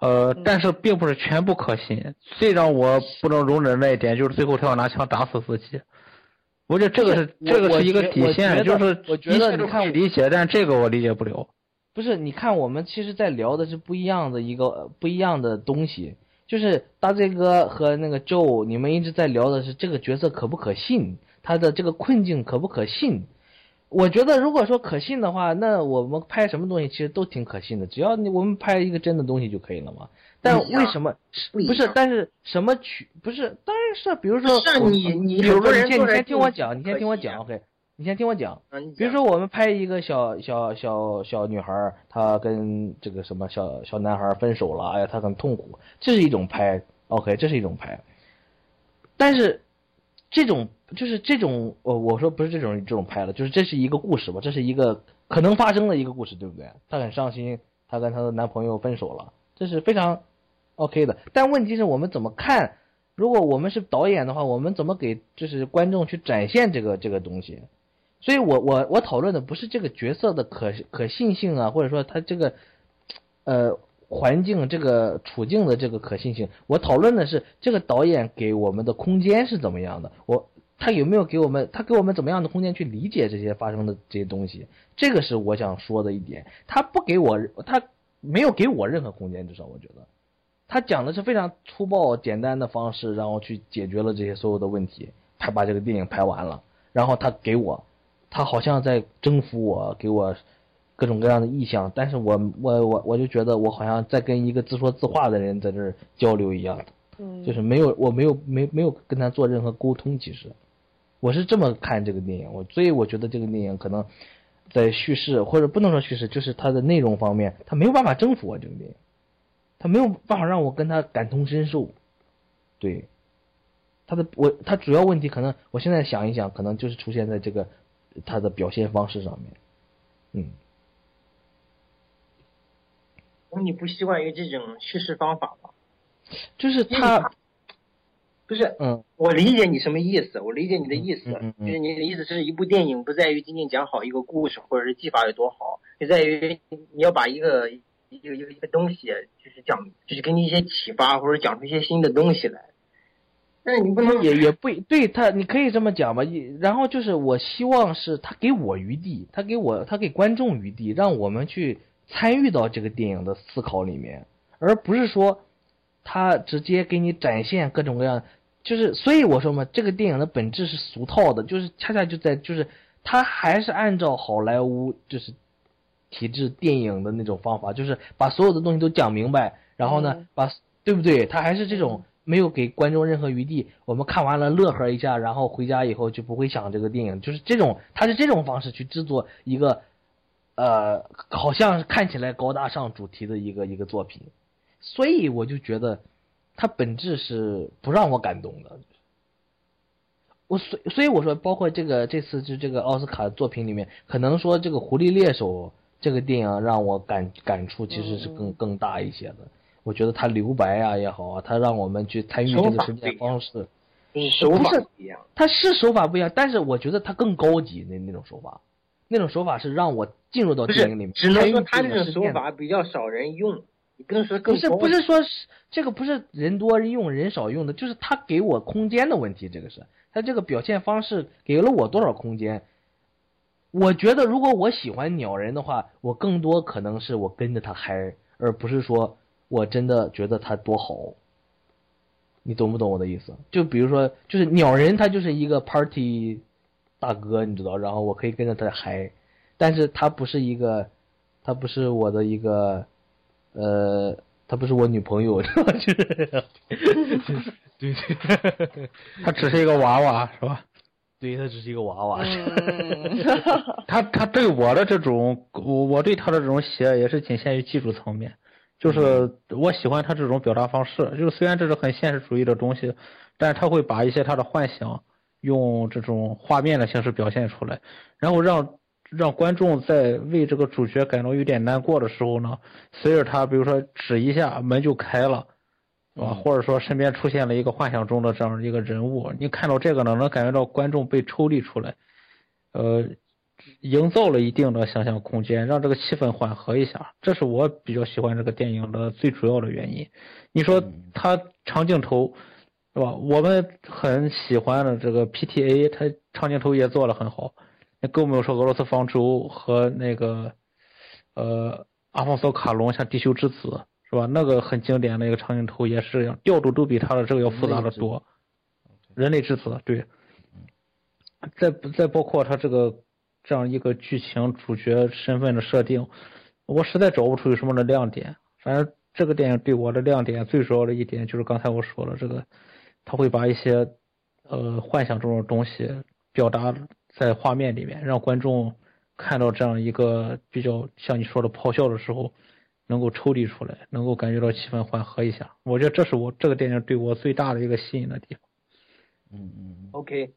呃，但是并不是全部可信。最让我不能容忍那一点就是最后他要拿枪打死自己。我觉得这个是这个是一个底线，就是一切都可以理解，但这个我理解不了。不是，你看我们其实在聊的是不一样的一个呃不一样的东西，就是大嘴哥和那个 Joe，你们一直在聊的是这个角色可不可信，他的这个困境可不可信。我觉得如果说可信的话，那我们拍什么东西其实都挺可信的，只要你我们拍一个真的东西就可以了嘛。但为什么不是？但是什么取不是？当然是，比如说你你比如很多说你先你先听我讲，你先听我讲，OK，你先听我讲。比如说我们拍一个小小小小女孩，她跟这个什么小小男孩分手了，哎呀，她很痛苦，这是一种拍，OK，这是一种拍。但是这种就是这种，我我说不是这种这种拍了，就是这是一个故事吧，这是一个可能发生的一个故事，对不对？她很伤心，她跟她的男朋友分手了，这是非常 OK 的。但问题是我们怎么看？如果我们是导演的话，我们怎么给就是观众去展现这个这个东西？所以我我我讨论的不是这个角色的可可信性啊，或者说他这个呃环境这个处境的这个可信性，我讨论的是这个导演给我们的空间是怎么样的，我他有没有给我们他给我们怎么样的空间去理解这些发生的这些东西，这个是我想说的一点。他不给我他没有给我任何空间，至少我觉得。他讲的是非常粗暴简单的方式，然后去解决了这些所有的问题，他把这个电影拍完了，然后他给我，他好像在征服我，给我各种各样的意向，但是我我我我就觉得我好像在跟一个自说自话的人在这儿交流一样，嗯。就是没有我没有没没有跟他做任何沟通，其实。我是这么看这个电影，我所以我觉得这个电影可能在叙事或者不能说叙事，就是它的内容方面，它没有办法征服我这个电影。他没有办法让我跟他感同身受，对，他的我他主要问题可能我现在想一想，可能就是出现在这个他的表现方式上面，嗯，那你不习惯于这种叙事方法吗？就是他不是，嗯，我理解你什么意思，我理解你的意思，嗯嗯嗯就是你的意思是一部电影不在于仅仅讲好一个故事或者是技法有多好，就在于你要把一个一个一个一个东西，就是讲，就是给你一些启发或者讲出一些新的东西来。但是你不能也也不对他，你可以这么讲吧。然后就是我希望是他给我余地，他给我他给观众余地，让我们去参与到这个电影的思考里面，而不是说他直接给你展现各种各样。就是所以我说嘛，这个电影的本质是俗套的，就是恰恰就在就是他还是按照好莱坞就是体制电影的那种方法，就是把所有的东西都讲明白，然后呢，把对不对？他还是这种没有给观众任何余地，我们看完了乐呵一下，然后回家以后就不会想这个电影，就是这种，他是这种方式去制作一个，呃，好像看起来高大上主题的一个一个作品，所以我就觉得，它本质是不让我感动的。我所所以我说，包括这个这次就这个奥斯卡的作品里面，可能说这个《狐狸猎手》这个电影让我感感触其实是更更大一些的。我觉得他留白啊也好啊，他让我们去参与这个实践方式，就是手法不一样。他是手法不一样，但是我觉得他更高级那那种手法，那种手法是让我进入到电影里面，，只能说他这种手法比较少人用，你不能说更不是不是说是这个不是人多用人少用的，就是他给我空间的问题。这个是他这个表现方式给了我多少空间？我觉得如果我喜欢鸟人的话，我更多可能是我跟着他嗨，而不是说我真的觉得他多好。你懂不懂我的意思？就比如说，就是鸟人他就是一个 party 大哥，你知道，然后我可以跟着他嗨，但是他不是一个，他不是我的一个，呃，他不是我女朋友，<laughs> 就是，<laughs> 对对，<laughs> 他只是一个娃娃，是吧？对他只是一个娃娃，他他对我的这种，我我对他的这种喜爱也是仅限于技术层面，就是我喜欢他这种表达方式，就是虽然这是很现实主义的东西，但是他会把一些他的幻想用这种画面的形式表现出来，然后让让观众在为这个主角感到有点难过的时候呢，随着他比如说指一下门就开了。啊，或者说身边出现了一个幻想中的这样一个人物，你看到这个呢，能感觉到观众被抽离出来，呃，营造了一定的想象空间，让这个气氛缓和一下。这是我比较喜欢这个电影的最主要的原因。你说它长镜头，是吧？我们很喜欢的这个 PTA，它长镜头也做得很好。那更不用说俄罗斯方舟和那个呃阿方索卡隆，像《地球之子》，是吧？那个很经典的一个长镜头也是这样，调度都比它的这个要复杂的多。人类之子，对。再再包括它这个这样一个剧情主角身份的设定，我实在找不出有什么的亮点。反正这个电影对我的亮点最主要的一点就是刚才我说了，这个他会把一些呃幻想中的东西表达在画面里面，让观众看到这样一个比较像你说的咆哮的时候，能够抽离出来，能够感觉到气氛缓和一下。我觉得这是我这个电影对我最大的一个吸引的地方。嗯嗯。OK。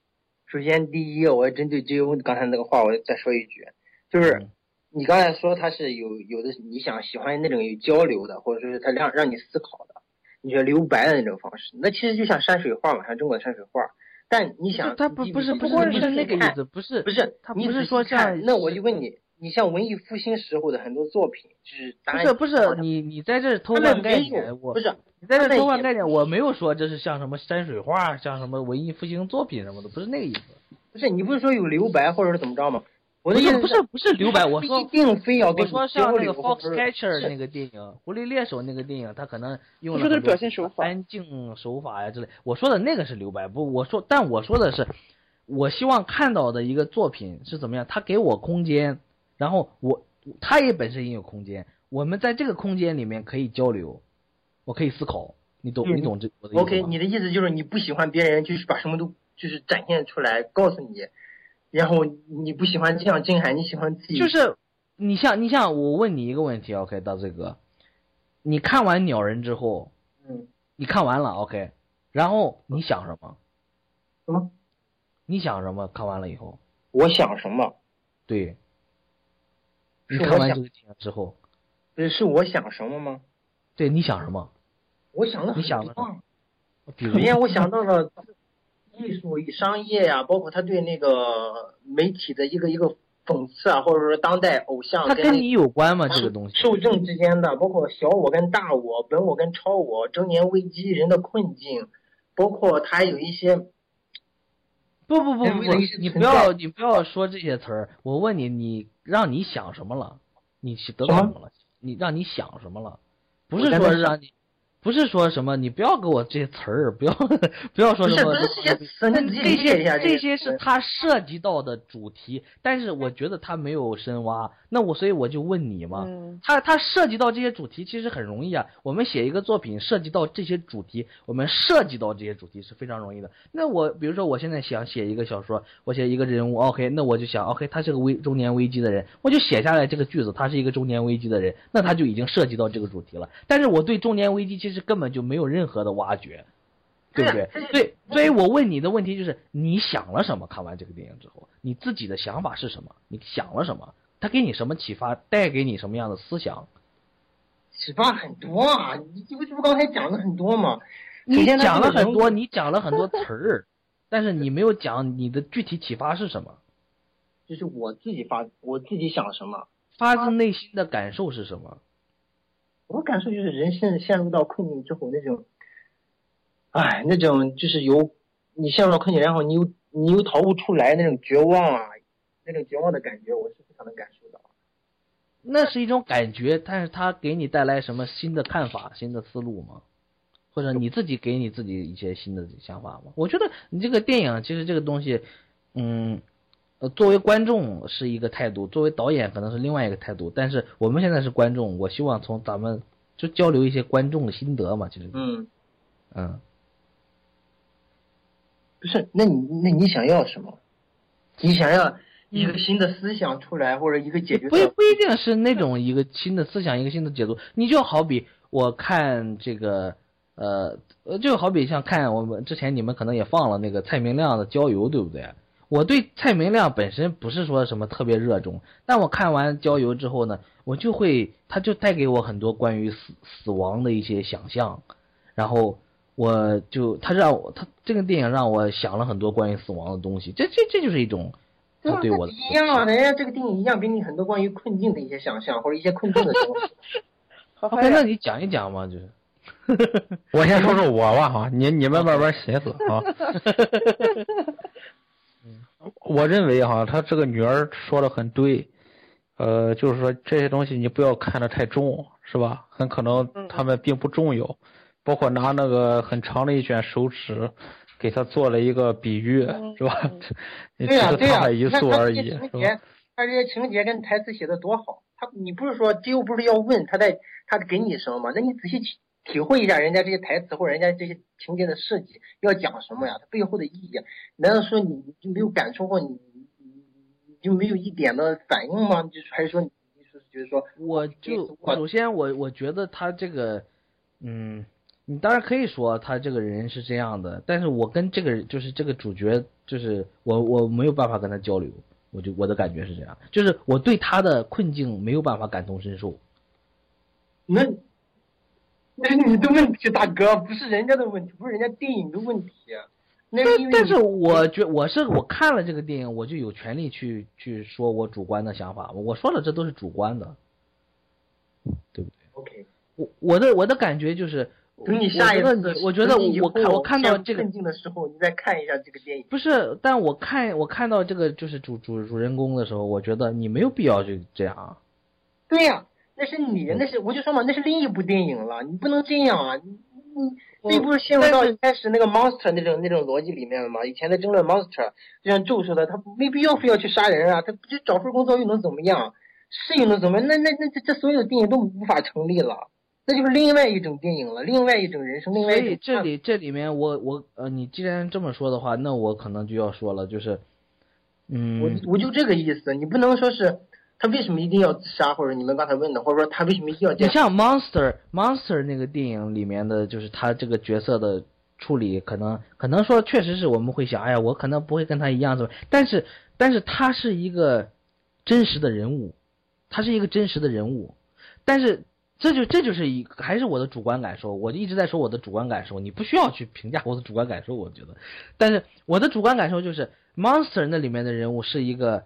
首先，第一，我针对 J O 刚才那个话，我再说一句，就是你刚才说他是有有的你想喜欢那种有交流的，或者说是他让让你思考的，你觉得留白的那种方式，那其实就像山水画嘛，像中国的山水画。但你想，他不不是不光是那个意思，不是不是，他不是说像那我就问你，你像文艺复兴时候的很多作品，就是不是不是你你在这偷换概念，我不是你在这偷换概念，我没有说这是像什么山水画，像什么文艺复兴作品什么的，不是那个意思。不是你不是说有留白或者是怎么着吗？我的意思不是不是留白，我说一定非要我说像那个 Foxcatcher 那个电影，狐狸猎手那个电影，他可能用了表现手法、安静手法呀之类。我说的那个是留白，不，我说但我说的是，我希望看到的一个作品是怎么样，他给我空间，然后我他也本身也有空间，我们在这个空间里面可以交流，我可以思考，你懂你懂这我的意思 OK，你的意思就是你不喜欢别人就是把什么都。就是展现出来，告诉你，然后你不喜欢这样震撼，你喜欢自己。就是你像你像我问你一个问题，OK，到这个，你看完鸟人之后，嗯，你看完了，OK，然后你想什么？什么？你想什么？看完了以后，我想什么？对。你看完这个电影之后，不是是我想什么吗？对，你想什么？我想了你想了 <laughs> 首先我想到了。艺术与商业呀、啊，包括他对那个媒体的一个一个讽刺啊，或者说当代偶像，它跟你有关吗？这个东西，受众之间的，包括小我跟大我、本我跟超我、中年危机、人的困境，包括他有一些。不不不不不，你不要你不要说这些词儿。我问你，你让你想什么了？你得到什么了？你让你想什么了？不是说让你。不是说什么，你不要给我这些词儿，不要不要说什么。这些词，这些这这些是他涉及到的主题，但是我觉得他没有深挖。那我所以我就问你嘛，嗯、他他涉及到这些主题其实很容易啊。我们写一个作品涉及到这些主题，我们涉及到这些主题是非常容易的。那我比如说我现在想写一个小说，我写一个人物，OK，那我就想，OK，他是个危中年危机的人，我就写下来这个句子，他是一个中年危机的人，那他就已经涉及到这个主题了。但是我对中年危机。其实根本就没有任何的挖掘，对不对？对，所以我问你的问题就是：你想了什么？看完这个电影之后，你自己的想法是什么？你想了什么？他给你什么启发？带给你什么样的思想？启发很多啊！你这不这不刚才讲了很多吗？你讲了很多，你讲了很多词儿，但是你没有讲你的具体启发是什么？<laughs> 就是我自己发，我自己想什么，发自内心的感受是什么？我感受就是人陷陷入到困境之后那种，哎，那种就是有你陷入到困境，然后你又你又逃不出来那种绝望啊，那种绝望的感觉，我是非常能感受到。那是一种感觉，但是它给你带来什么新的看法、新的思路吗？或者你自己给你自己一些新的想法吗？我觉得你这个电影其实这个东西，嗯，呃，作为观众是一个态度，作为导演可能是另外一个态度。但是我们现在是观众，我希望从咱们就交流一些观众的心得嘛，其实。嗯嗯。不是，那你那你想要什么？你想要一个新的思想出来，或者一个解决？不不一定是那种一个新的思想，一个新的解读。你就好比我看这个。呃呃，就好比像看我们之前你们可能也放了那个蔡明亮的《郊游》，对不对？我对蔡明亮本身不是说什么特别热衷，但我看完《郊游》之后呢，我就会，他就带给我很多关于死死亡的一些想象，然后我就他让我他这个电影让我想了很多关于死亡的东西，这这这就是一种对吧？他对我的一样啊，人家这个电影一样给你很多关于困境的一些想象或者一些困境的东西。<laughs> 好 OK，那你讲一讲嘛，就是。<laughs> 我先说说我吧哈，你你们慢慢寻思啊。<laughs> 我认为哈，他这个女儿说的很对，呃，就是说这些东西你不要看得太重，是吧？很可能他们并不重要，包括拿那个很长的一卷手纸给他做了一个比喻，<laughs> 是吧？对呀、对呀、他一你看粟而已，他这些情？节，他这些情节跟台词写的多好。他你不是说这又不是要问他在他给你什么吗？那你仔细体体会一下人家这些台词或者人家这些情节的设计要讲什么呀？它背后的意义，难道说你你就没有感受过你你你你就没有一点的反应吗？就是还是说你你说觉得说我就首先我我觉得他这个，嗯，你当然可以说他这个人是这样的，但是我跟这个就是这个主角，就是我我没有办法跟他交流，我就我的感觉是这样，就是我对他的困境没有办法感同身受。那那是你的问题，大哥，不是人家的问题，不是人家电影的问题。但但是我觉我是我看了这个电影，我就有权利去去说我主观的想法。我说了这都是主观的，对不对 OK，我我的我的感觉就是，等你下一次我觉得我看我看到这个困境的时候，你再看一下这个电影。不是，但我看我看到这个就是主主主人公的时候，我觉得你没有必要就这样啊。对呀、那是你，那是我就说嘛，那是另一部电影了，你不能这样啊！你你这不是陷入到一开始那个 monster 那种那种逻辑里面了吗？以前在争论 monster，就像咒说的，他没必要非要去杀人啊，他不就找份工作又能怎么样？是又能怎么样？那那那这这所有的电影都无法成立了，那就是另外一种电影了，另外一种人生，另外所以一种这里这里面我我呃，你既然这么说的话，那我可能就要说了，就是，嗯，我我就这个意思，你不能说是他为什么一定要自杀，或者你们刚才问的，或者说他为什么一定要？你像 Monster Monster 那个电影里面的，就是他这个角色的处理，可能可能说确实是我们会想，哎呀，我可能不会跟他一样，怎么？但是但是他是一个真实的人物，他是一个真实的人物，但是这就这就是一还是我的主观感受，我就一直在说我的主观感受，你不需要去评价我的主观感受，我觉得，但是我的主观感受就是 Monster 那里面的人物是一个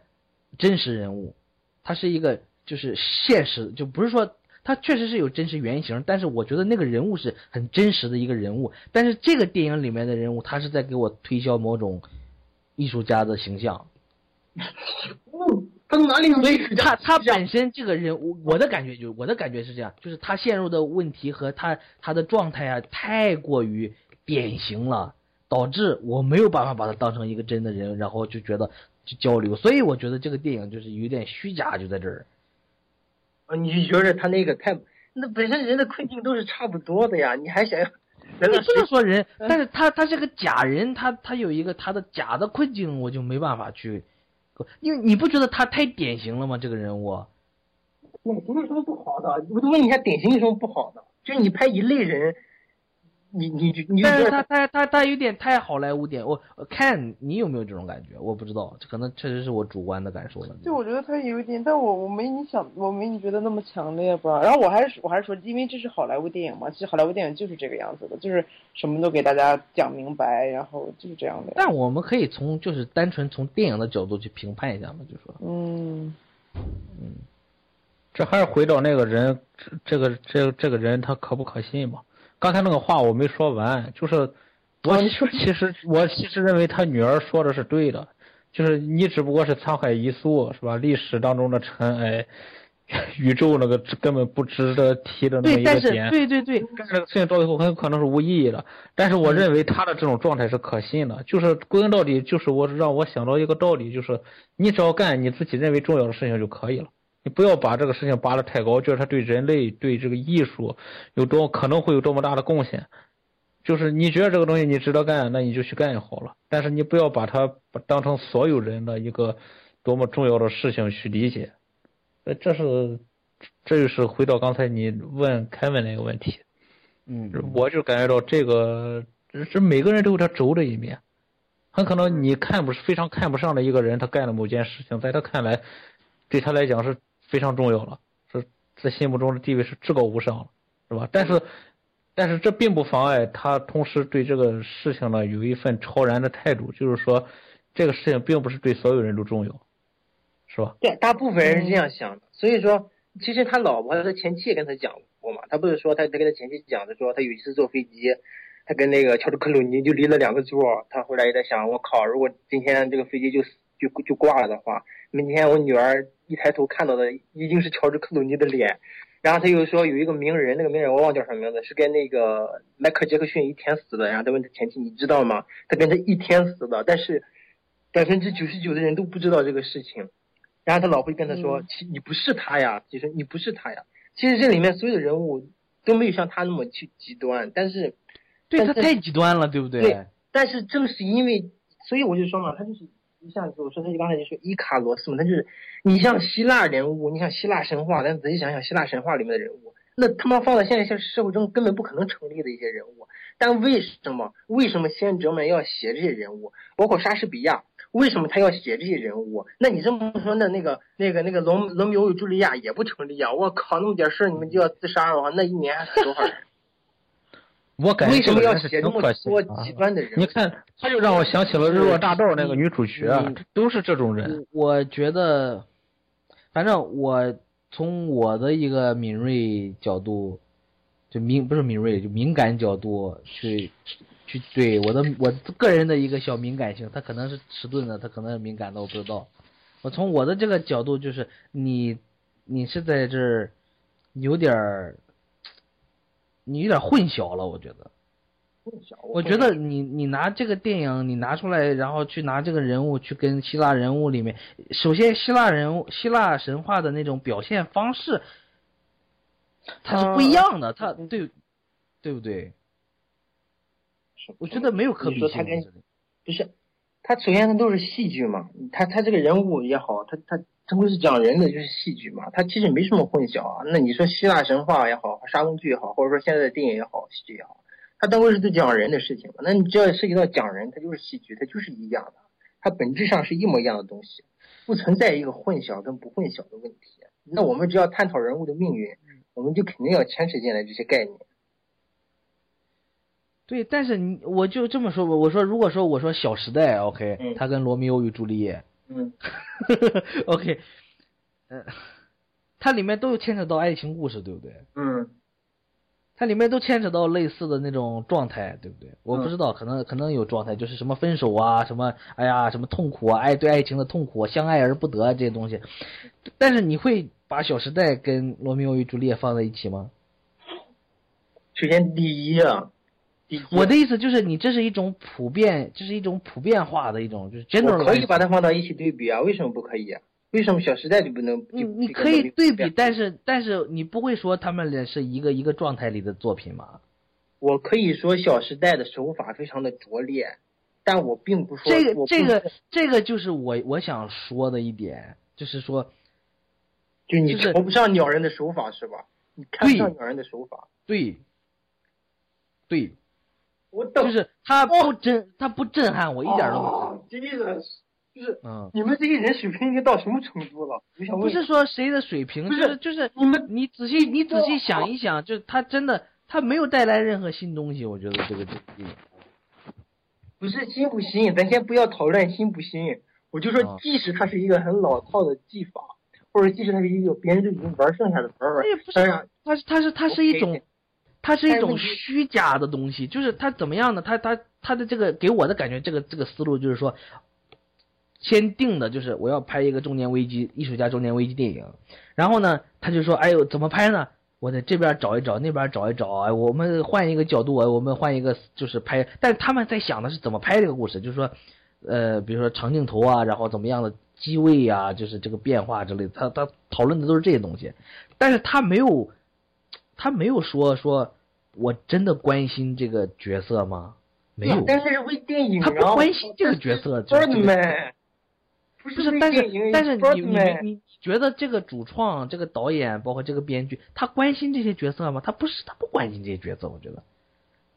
真实人物，他是一个就是现实，就不是说他确实是有真实原型，但是我觉得那个人物是很真实的一个人物，但是这个电影里面的人物，他是在给我推销某种艺术家的形象。<laughs> 他他他本身这个人我，我的感觉就我的感觉是这样，就是他陷入的问题和他他的状态啊，太过于典型了，导致我没有办法把他当成一个真的人，然后就觉得去交流，所以我觉得这个电影就是有点虚假，就在这儿。啊，你觉得他那个太，那本身人的困境都是差不多的呀，你还想要？<laughs> 你不能说人，但是他他是个假人，他他有一个他的假的困境，我就没办法去，因为你不觉得他太典型了吗？这个人物，典型有什么不好的？我就问一下，典型有什么不好的？就是你拍一类人，你你就你但是他他他他有点太好莱坞点，我看你有没有这种感觉？我不知道，这可能确实是我主观的感受了。就我觉得他有一点，但我我没你想，我没你觉得那么强烈吧。然后我还是我还是说，因为这是好莱坞电影嘛，其实好莱坞电影就是这个样子的，就是什么都给大家讲明白，然后就是这样的。但我们可以从就是单纯从电影的角度去评判一下嘛，就说，嗯嗯，这还是回到那个人，这这个这这个人他可不可信嘛？刚才那个话我没说完，就是我其实我其实认为他女儿说的是对的，就是你只不过是沧海一粟是吧？历史当中的尘埃，<laughs> 宇宙那个根本不值得提的那么对，但是一个点。对对对，干这个事情到最后很有可能是无意义的，但是我认为他的这种状态是可信的，就是归根到底就是我让我想到一个道理，就是你只要干你自己认为重要的事情就可以了，你不要把这个事情拔得太高，觉得他对人类对这个艺术有多可能会有多么大的贡献，就是你觉得这个东西你值得干，那你就去干就好了，但是你不要把它当成所有人的一个多么重要的事情去理解，呃，这是这就是回到刚才你问凯文那个问题。嗯，我就感觉到这个，这每个人都有他轴的一面，很可能你看不是非常看不上的一个人，他干了某件事情，在他看来，对他来讲是非常重要了，是在心目中的地位是至高无上了，是吧？但是，但是这并不妨碍他同时对这个事情呢有一份超然的态度，就是说，这个事情并不是对所有人都重要，是吧？对，大部分人是这样想的。所以说，其实他老婆他前妻也跟他讲过嘛，他不是说他他跟他前妻讲的说，他有一次坐飞机，他跟那个乔治克鲁尼就离了两个座，他后来也在想，我靠，如果今天这个飞机就就就挂了的话，明天我女儿一抬头看到的一定是乔治克鲁尼的脸。然后他又说有一个名人，那个名人我忘叫什么名字，是跟那个迈克尔杰克逊一天死的。然后他问他前妻，你知道吗？他跟他一天死的，但是百分之九十九的人都不知道这个事情。然后他老婆就跟他说，其你不是他呀，其实你不是他呀。其实这里面所有的人物都没有像他那么去极端，但是对他太极端了，对不对对？但是正是因为，所以我就说嘛，他就是一下子我说他就刚才就说伊卡罗斯嘛，他就是你像希腊人物，你像希腊神话，咱仔细想想希腊神话里面的人物，那他妈放在现在现社会中根本不可能成立的一些人物。但为什么为什么先哲们要写这些人物？包括莎士比亚，为什么他要写这些人物？那你这么说，那那个那个那个罗罗密欧与茱莉亚也不成立啊！我靠，那么点事儿你们就要自杀的话，那一年还死多少人？我感觉为什么要写这么多极端的人？你看，他就让我想起了《日落大道》那个女主角都是这种人。我觉得，反正我从我的一个敏锐角度，就敏不是敏锐，就敏感角度去去对我的我个人的一个小敏感性，他可能是迟钝的，他可能是敏感的，我不知道。我从我的这个角度，就是你你是在这儿有点儿，你有点混淆了，我觉得。我觉得你你拿这个电影你拿出来，然后去拿这个人物去跟希腊人物里面，首先希腊人物希腊神话的那种表现方式，它是不一样的，它对对不对？我觉得没有可比性你说他。跟不是，他首先他都是戏剧嘛，他他这个人物也好，他他他不是讲人的就是戏剧嘛，它其实没什么混淆啊。那你说希腊神话也好，沙翁剧也好，或者说现在的电影也好，戏剧也好，它当归是在讲人的事情嘛。那你只要涉及到讲人，它就是戏剧，它就是一样的，它本质上是一模一样的东西，不存在一个混淆跟不混淆的问题。那我们只要探讨人物的命运，我们就肯定要牵扯进来这些概念。对，但是你我就这么说吧，我说如果说我说《小时代》，OK，、他跟罗密欧与朱丽叶嗯，，<laughs> OK，呃，它里面都有牵扯到爱情故事，对不对？嗯，它里面都牵扯到类似的那种状态，对不对？我不知道，可能可能有状态，就是什么分手啊，什么哎呀，什么痛苦啊，爱对爱情的痛苦，相爱而不得啊这些东西。但是你会把《小时代》跟《罗密欧与朱丽叶》放在一起吗？首先第一啊，我的意思就是，你这是一种普遍，这是一种普遍化的一种，就是 general。我可以把它放到一起对比啊，为什么不可以啊？为什么《小时代》就不能？你你可以对比，但是但是你不会说他们俩是一个一个状态里的作品吗？我可以说《小时代》的手法非常的拙劣，但我并不说这个这个这个就是我我想说的一点，就是说，就你就是瞧不上鸟人的手法是吧？你看不上鸟人的手法，对，对，我就是他不震，他不震撼我，一点都不震撼。哦这个就是嗯，你们这些人水平已经到什么程度了？我想问，不是说谁的水平，就是是就是你们，你仔细你仔细想一想，就是他真的他没有带来任何新东西，我觉得这个这个。不是新不新，咱先不要讨论新不新，我就啊说，即使它是一个很老套的技法，或者即使它是一个别人都已经玩剩下的玩法，也不是当然，它是它是它是一种它是一种虚假的东西，就是它怎么样呢？它它它的这个给我的感觉，这个这个思路就是说，先定的就是我要拍一个中年危机艺术家中年危机电影，然后呢，他就说，哎呦，怎么拍呢？我在这边找一找，那边找一找，哎，我们换一个角度，哎我们换一个就是拍，但是他们在想的是怎么拍这个故事，就是说，呃，比如说长镜头啊，然后怎么样的机位啊，就是这个变化之类的，他他讨论的都是这些东西，但是他没有，他没有说说我真的关心这个角色吗？没有，但是是为电影啊，他不关心这个角色，不是这个你们，不不是，但是但是你你你你觉得这个主创、这个导演，包括这个编剧，他关心这些角色吗？他不是，他不关心这些角色。我觉得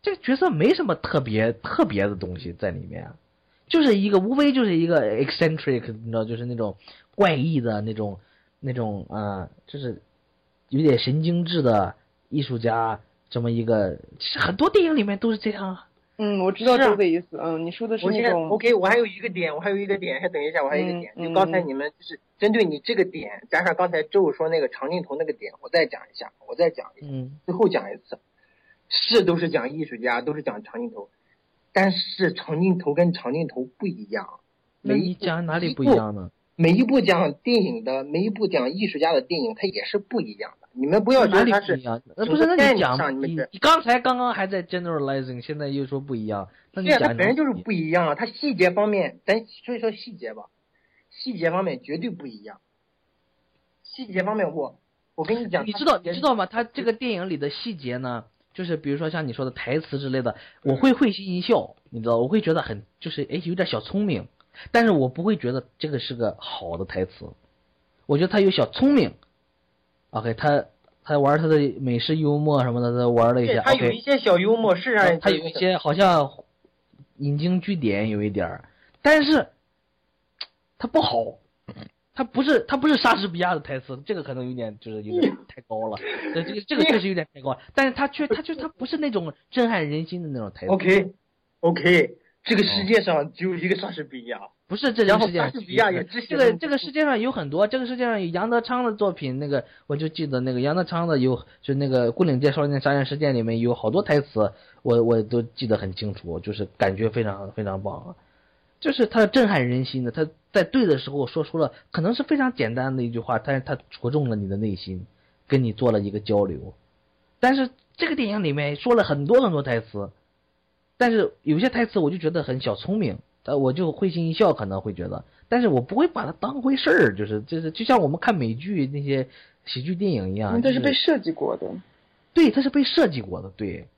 这个角色没什么特别特别的东西在里面啊，就是一个无非就是一个 eccentric，你知道，就是那种怪异的那种那种啊、呃就是有点神经质的艺术家这么一个，其实很多电影里面都是这样啊。嗯，我知道是啊周的意思。嗯，你说的是我现在 OK，我还有一个点，我还有一个点，还等一下，我还有一个点，嗯就刚才嗯你们就是针对你这个点，加上刚才周说那个长镜头那个点，我再讲一下，我再讲一下，嗯最后讲一次，是都是讲艺术家，都是讲长镜头，但是长镜头跟长镜头不一样，每一部讲哪里不一样呢？每一部讲电影的，每一部讲艺术家的电影，它也是不一样的。你们不要觉得他是不一样？呃，不是，那你讲你你刚才刚刚还在 generalizing，现在又说不一样，那你讲本身就是不一样啊，他细节方面，咱说一说细节吧，细节方面绝对不一样。细节方面我，我跟你讲，你知道你知道吗？他这个电影里的细节呢，就是比如说像你说的台词之类的，我会会心一笑，你知道，我会觉得很就是哎有点小聪明，但是我不会觉得这个是个好的台词，我觉得他有小聪明，OK，他他玩他的美式幽默什么的，他玩了一下对它有一些小幽默是让人他有一些好像引经据典有一点儿，但是他不好。他不是他不是莎士比亚的台词，这个可能有点就是有点 <laughs> 太高了，对这个这个确实有点太高了，但是他却他却他不是那种震撼人心的那种台词。OK OK，这个世界上只有一个莎士比亚，不是这然后个世界上莎士比亚也只这个这个世界上有很多，这个世界上有杨德昌的作品，那个我就记得那个杨德昌的有就那个《牯岭街少年杀人事件》里面有好多台词，我我都记得很清楚，就是感觉非常非常棒，就是他震撼人心的，他在对的时候说出了可能是非常简单的一句话，但是他戳中了你的内心，跟你做了一个交流。但是这个电影里面说了很多很多台词，但是有些台词我就觉得很小聪明，呃，我就会心一笑，可能会觉得，但是我不会把它当回事儿，就是就是就像我们看美剧那些喜剧电影一样，嗯它是被设计过的。对，它是被设计过的，对。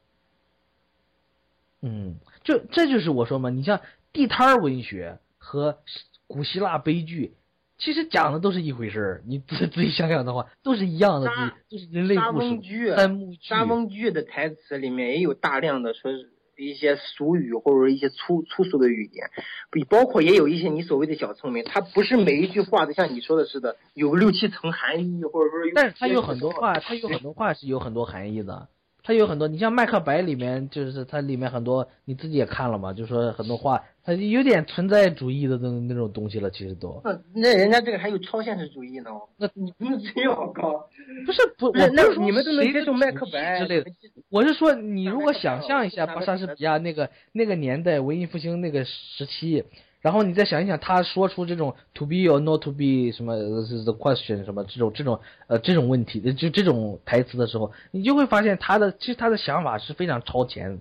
嗯，就这就是我说嘛，你像地摊儿文学和古希腊悲剧，其实讲的都是一回事儿。你自自己想想的话，都是一样的，沙都是人类沙故事。翁剧，沙翁剧的台词里面也有大量的说是一些俗语或者一些粗粗俗的语言，比包括也有一些你所谓的小聪明，它不是每一句话都像你说的似的有六七层含义，或者说但是它有很多话，它有很多话是有很多含义的。它有很多，你像《麦克白》里面，就是它里面很多，你自己也看了嘛，就说很多话，它有点存在主义的那那种东西了，其实都。那那人家这个还有超现实主义呢，那 <laughs> 你们嘴好高，不是不，<laughs> 那那我不是说你们都能接受麦克白之类的，我是说，你如果想象一下，把莎士比亚那个那个年代文艺复兴那个时期，然后你再想一想，他说出这种 to be or not to be 什么 the question 什么这种这种呃这种问题，就这种台词的时候，你就会发现他的其实他的想法是非常超前，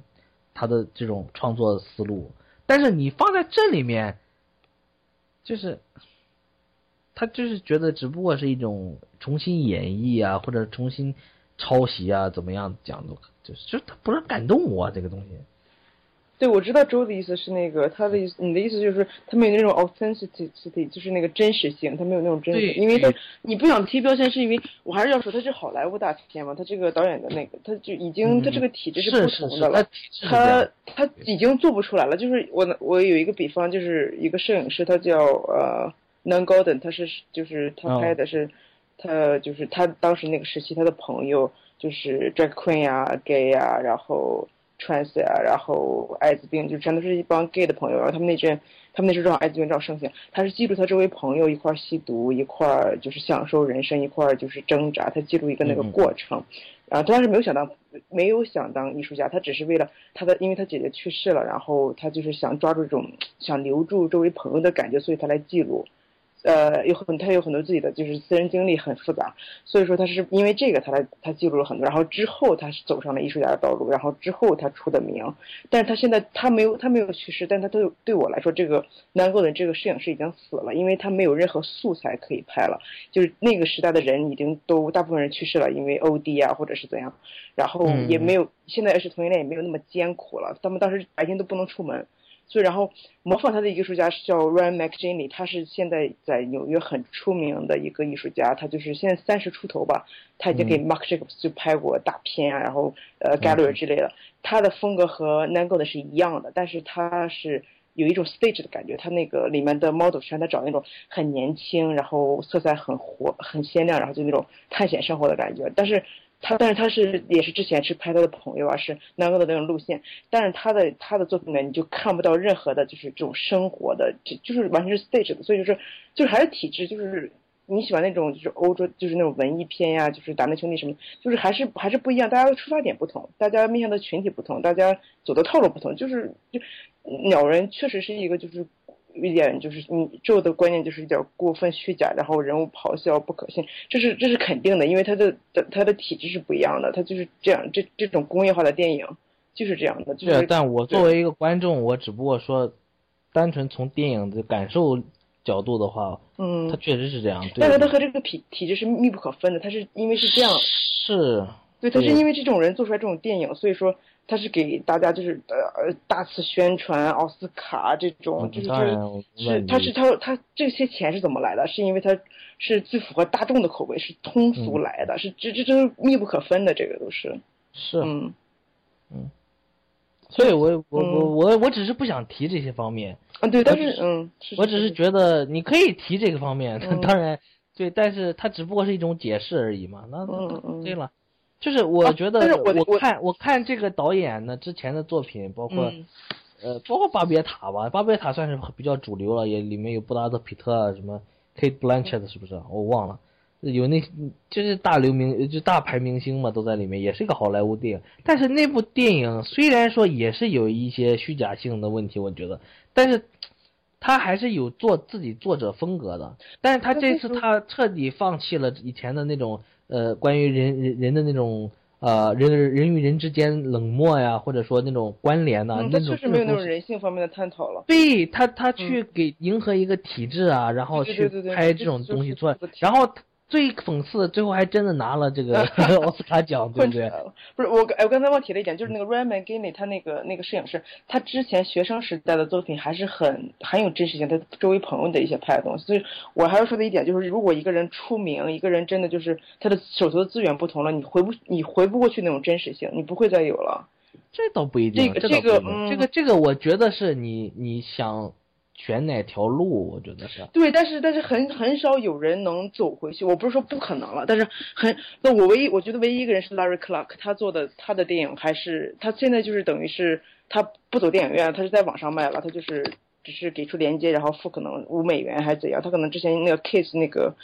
他的这种创作思路，但是你放在这里面，就是他就是觉得只不过是一种重新演绎啊，或者重新抄袭啊，怎么样讲都就是就他不是感动我这个东西。对，我知道周的意思是那个他的意思，你的意思就是他没有那种 authenticity，就是那个真实性，他没有那种真实性，因为他你不想贴标签，是因为我还是要说他是好莱坞大片嘛，他这个导演的那个他就已经、嗯他这个体制是不同的了，他他他已经做不出来了。就是我我有一个比方，就是一个摄影师，他叫呃 Nan Golden，他是就是他哦拍的是、他就是他当时那个时期他的朋友就是 drag queen 啊 gay 啊，然后 trans 啊，然后艾滋病，就全都是一帮 gay 的朋友，然后他们那阵他们那时候正好艾滋病正好盛行，他是记录他周围朋友一块儿吸毒，一块儿就是享受人生，一块儿就是挣扎，他记录一个那个过程。然后他当时没有想当，没有想当艺术家，他只是为了他的，因为他姐姐去世了，然后他就是想抓住这种想留住周围朋友的感觉，所以他来记录。呃，有很他有很多自己的就是私人经历很复杂，所以说他是因为这个他来他记录了很多，然后之后他是走上了艺术家的道路，然后之后他出的名，但是他现在他没有他没有去世，但他都有对我来说这个南国的这个摄影师已经死了，因为他没有任何素材可以拍了，就是那个时代的人已经都大部分人去世了，因为 OD 啊或者是怎样，然后也没有、现在是同性恋也没有那么艰苦了，他们当时白天都不能出门。所以，然后模仿他的艺术家是叫 Ryan McGinley，他是现在在纽约很出名的一个艺术家，他就是现在三十出头吧，他已经给嗯。Marc Jacobs 就拍过大片啊，然后呃 Gallery 之类的，他的风格和 Nango 的是一样的，但是他是有一种 stage 的感觉，他那个里面的 model 全他找那种很年轻，然后色彩很活、很鲜亮，然后就那种探险生活的感觉，但是他但是他是也是之前是拍他的朋友啊，是南哥的那种路线，但是他的他的作品呢，你就看不到任何的就是这种生活的，就就是完全是 stage 的，所以就是就是还是体制，就是你喜欢那种就是欧洲就是那种文艺片呀，就是达内兄弟什么，就是还是还是不一样，大家的出发点不同，大家面向的群体不同，大家走的套路不同，就是就鸟人确实是一个就是。一点就是你咒的观念就是有点过分虚假，然后人物咆哮不可信，这是这是肯定的，因为他的他的体质是不一样的，他就是这样，这这种工业化的电影就是这样的。就是，但我作为一个观众，我只不过说，单纯从电影的感受角度的话，嗯，他确实是这样。但是他和这个体体质是密不可分的，他是因为是这样，是，对，他是因为这种人做出来这种电影，所以说。他是给大家就是呃大肆宣传奥斯卡这种，就是是他是他他这些钱是怎么来的？是因为他是最符合大众的口味，是通俗来的，是这这这是密不可分的，这个都是。是嗯。嗯，所以我我我我我只是不想提这些方面啊，对，但是嗯，我只是觉得你可以提这个方面，当然对，但是它只不过是一种解释而已嘛，那嗯。对了。就是我觉得，我看我看这个导演呢之前的作品，包括，呃，包括巴别塔吧，巴别塔算是比较主流了，也里面有布拉德皮特啊，什么 Kate Blanchett 是不是？我忘了，有那就是大流明就大牌明星嘛，都在里面，也是一个好莱坞电影。但是那部电影虽然说也是有一些虚假性的问题，我觉得，但是他还是有做自己作者风格的。但是他这次他彻底放弃了以前的那种。呃，关于人人人的那种呃人人与人之间冷漠呀，或者说那种关联呐，那种确实没有那种人性方面的探讨了。对他，他去给迎合一个体制啊，然后去拍这种东西出来，然后。最讽刺的，最后还真的拿了这个 <laughs> 奥斯卡奖，对不对？不是我，哎，我刚才忘提了一点，就是那个 Ryan McGinley，他那个那个摄影师，他之前学生时代的作品还是很很有真实性，他周围朋友的一些拍的东西。所以我还要说的一点就是，如果一个人出名，一个人真的就是他的手头的资源不同了，你回不你回不过去那种真实性，你不会再有了。这倒不一定，这个这个这个这个，我觉得是你你想。选哪条路？我觉得是对，但是但是很很少有人能走回去。我不是说不可能了，但是很那我唯一我觉得唯一一个人是 Larry Clark，他做的他的电影还是他现在就是等于是他不走电影院，他是在网上卖了，他就是只是给出连接，然后付可能五美元还是怎样，他可能之前那个 case 那个。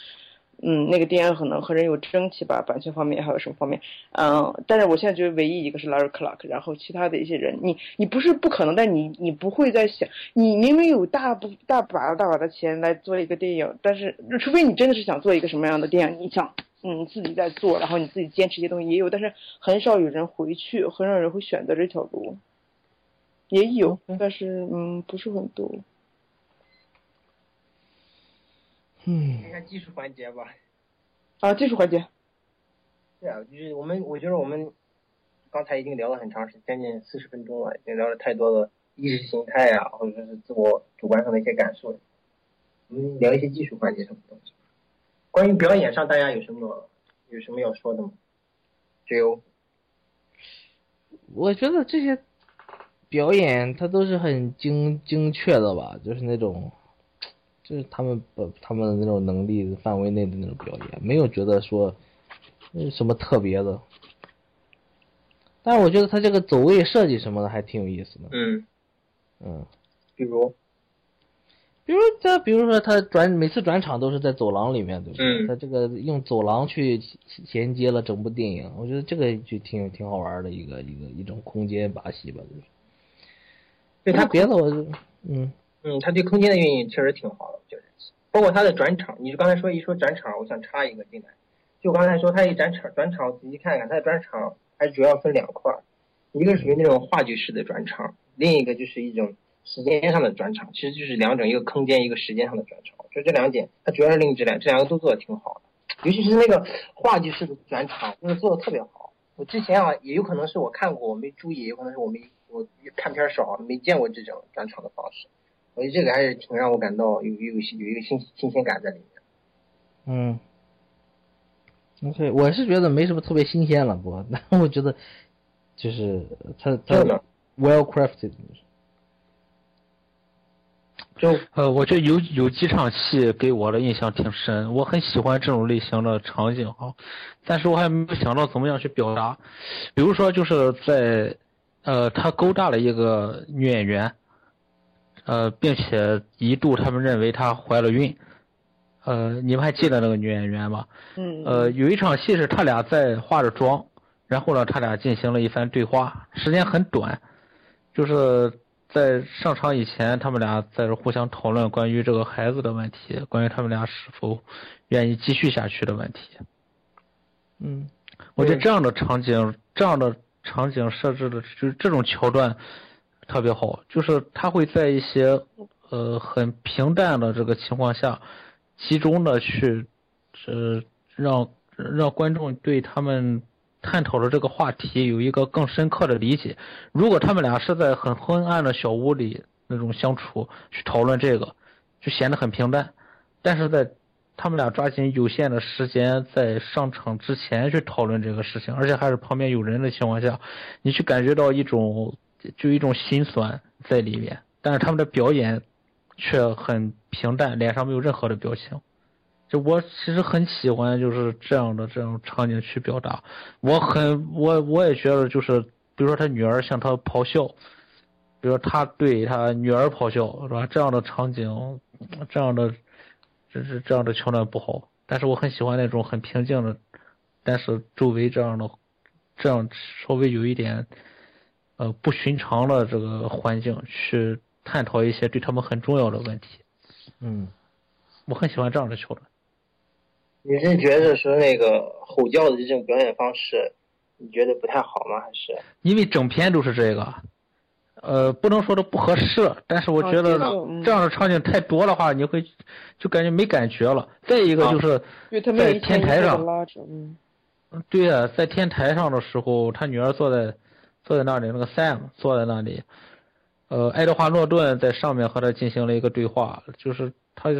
嗯，那个电影可能和人有争气吧，版权方面还有什么方面？嗯，但是我现在觉得唯一一个是 Larry Clark，然后其他的一些人，你你不是不可能，但你你不会在想，你明明有大不大把大把的钱来做一个电影，但是除非你真的是想做一个什么样的电影，你想嗯自己在做，然后你自己坚持一些东西也有，但是很少有人回去，很少人会选择这条路，也有，但是嗯不是很多。嗯，看看技术环节吧。啊，技术环节。对啊，就是我们，我觉得我们刚才已经聊了很长时间，将近四十分钟了，已经聊了太多的意识形态啊，或者说是自我主观上的一些感受。我们聊一些技术环节什么东西。关于表演上，大家有什么有什么要说的吗？只有，我觉得这些表演它都是很精精确的吧，就是那种。就是他们把他们的那种能力范围内的那种表演，没有觉得说什么特别的。但是我觉得他这个走位设计什么的还挺有意思的。嗯嗯，比如，比如这，比如说他转每次转场都是在走廊里面，对不对？他这个用走廊去衔接了整部电影，我觉得这个就挺挺好玩的一个一个一种空间把戏吧，就是。对他别的我就嗯。嗯，他对空间的运用确实挺好的，就是包括他的转场。你刚才说一说转场，我想插一个进来。就刚才说他一转场，转场仔细看看，他的转场还主要分两块，一个属于那种话剧式的转场，另一个就是一种时间上的转场，其实就是两种，一个空间，一个时间上的转场。就这两点，它主要是另一质量，这两个都做的挺好的。尤其是那个话剧式的转场，就是做的特别好。我之前啊，也有可能是我看过，我没注意，有可能是我没我看片少，没见过这种转场的方式。我觉得这个还是挺让我感到有有有一个新新鲜感在里面。嗯，OK，我是觉得没什么特别新鲜了，不过，<laughs> 但我觉得就是它它 well crafted。就呃，我觉得有有几场戏给我的印象挺深，我很喜欢这种类型的场景啊，但是我还没有想到怎么样去表达。比如说，就是在呃，他勾搭了一个女演员，呃，并且一度他们认为她怀了孕。呃，你们还记得那个女演员吗？嗯。呃，有一场戏是他俩在化着妆，然后呢，他俩进行了一番对话，时间很短，就是在上场以前，他们俩在这互相讨论关于这个孩子的问题，关于他们俩是否愿意继续下去的问题。嗯，我觉得这样的场景，这样的场景设置的就是这种桥段特别好，就是他会在一些呃很平淡的这个情况下。集中的去，呃，让让观众对他们探讨的这个话题有一个更深刻的理解。如果他们俩是在很昏暗的小屋里那种相处去讨论这个，就显得很平淡。但是在他们俩抓紧有限的时间在上场之前去讨论这个事情，而且还是旁边有人的情况下，你去感觉到一种就一种心酸在里面。但是他们的表演。却很平淡，脸上没有任何的表情。就我其实很喜欢就是这样的这种场景去表达。我很我我也觉得就是，比如说他女儿向他咆哮，比如说他对他女儿咆哮，是吧？这样的场景，这样的这是这样的桥段不好。但是我很喜欢那种很平静的，但是周围这样的这样稍微有一点呃不寻常的这个环境去。探讨一些对他们很重要的问题，嗯，我很喜欢这样的桥段。你是觉得说那个吼叫的这种表演方式，你觉得不太好吗？还是因为整篇都是这个，呃，不能说的不合适，但是我觉得这样的场景太多的话，你会就感觉没感觉了。再一个就是在天台上，嗯，对呀，在天台上的时候，他女儿坐在坐在那里，那个 Sam 坐在那里。呃，爱德华诺顿在上面和他进行了一个对话，就是他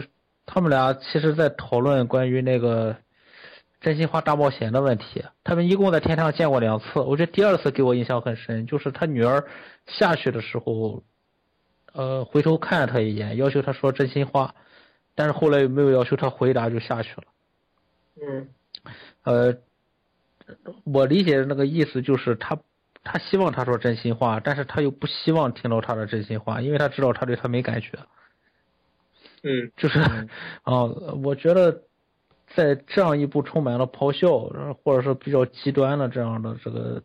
他们俩其实在讨论关于那个真心话大冒险的问题。他们一共在天台上见过两次，我觉得第二次给我印象很深，就是他女儿下去的时候，呃，回头看了他一眼，要求他说真心话，但是后来又没有要求他回答就下去了。嗯，呃，我理解的那个意思就是他。他希望他说真心话，但是他又不希望听到他的真心话，因为他知道他对他没感觉。嗯，就是，啊，<laughs> 我觉得，在这样一部充满了咆哮，或者是比较极端的这样的这个，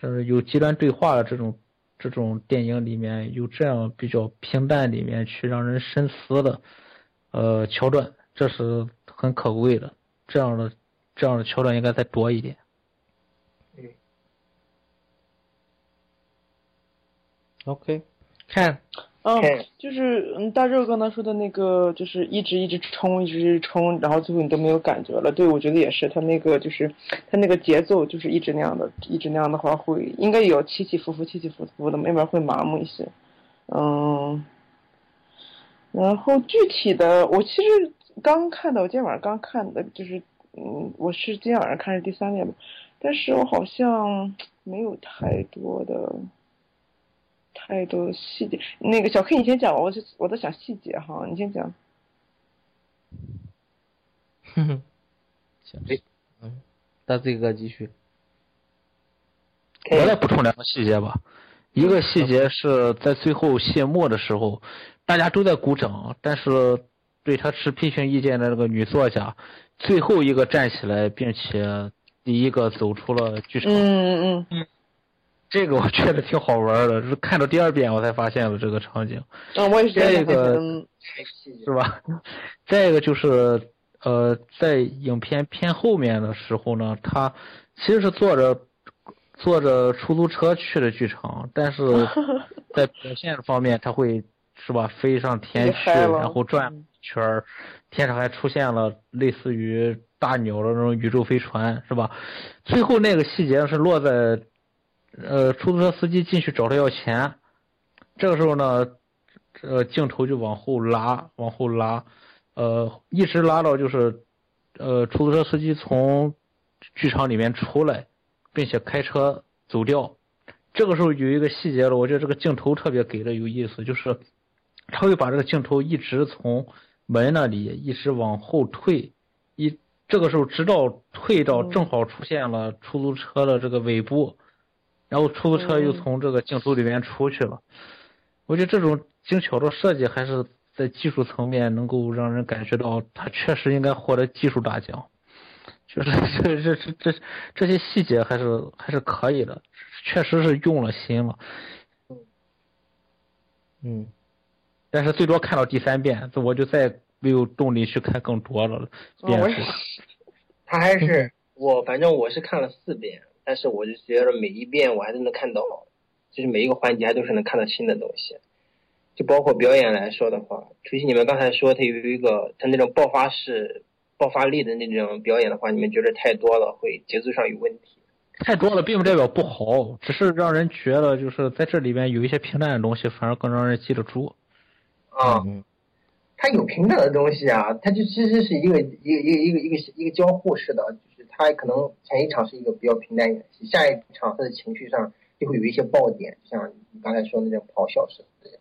呃，有极端对话的这种这种电影里面有这样比较平淡里面去让人深思的，呃，桥段，这是很可贵的。这样的这样的桥段应该再多一点。OK，看，嗯，就是嗯，大热刚才说的那个，就是一直一直冲，一直一直冲，然后最后你都没有感觉了。对，我觉得也是，他那个就是他那个节奏就是一直那样的，一直那样的话会应该有起起伏伏，起起伏伏的，慢慢会麻木一些。嗯，然后具体的，我其实刚看的，我今天晚上刚看的，就是嗯，我是今天晚上看是第三遍吧，但是我好像没有太多的。太多细节，那个小 K 你先讲吧，我我在想细节哈，你先讲。哼哼，行，嗯，大 Z 哥继续。我再补充两个细节吧，一个细节是在最后谢幕的时候，大家都在鼓掌，但是对他持批评意见的那个女作家，最后一个站起来，并且第一个走出了剧场。嗯嗯嗯嗯。这个我觉得挺好玩的，是看到第二遍我才发现了这个场景。啊，我也是这个，是吧？再一个就是，呃，在影片偏后面的时候呢，他其实是坐着坐着出租车去的剧场，但是 <laughs> 在表现方面，他会是吧，飞上天去，然后转圈儿天上还出现了类似于大鸟的那种宇宙飞船，是吧？最后那个细节是落在。呃，出租车司机进去找他要钱，这个时候呢，呃，镜头就往后拉，往后拉，呃，一直拉到就是，呃，出租车司机从剧场里面出来，并且开车走掉。这个时候有一个细节了，我觉得这个镜头特别给的有意思，就是他会把这个镜头一直从门那里一直往后退，一这个时候直到退到正好出现了出租车的这个尾部，然后出租车又从这个镜头里面出去了。我觉得这种精巧的设计还是在技术层面能够让人感觉到他确实应该获得技术大奖。就是 <laughs> 这这这这这些细节还是还是可以的，确实是用了心了。嗯，但是最多看到第三遍，我就再没有动力去看更多了。遍数。他还是我，反正我是看了四遍，但是我就觉得每一遍我还是能看到，就是每一个环节还都是能看到新的东西。就包括表演来说的话，除夕你们刚才说他有一个他那种爆发式。爆发力的那种表演的话，你们觉得太多了，会节奏上有问题。太多了，并不代表不好，只是让人觉得就是在这里边有一些平淡的东西，反而更让人记得住。啊，它有平淡的东西啊，它就其实是一个一个一个一个一个一个交互式的，就是它可能前一场是一个比较平淡演戏，下一场他的情绪上就会有一些爆点，像你刚才说的那种咆哮式的。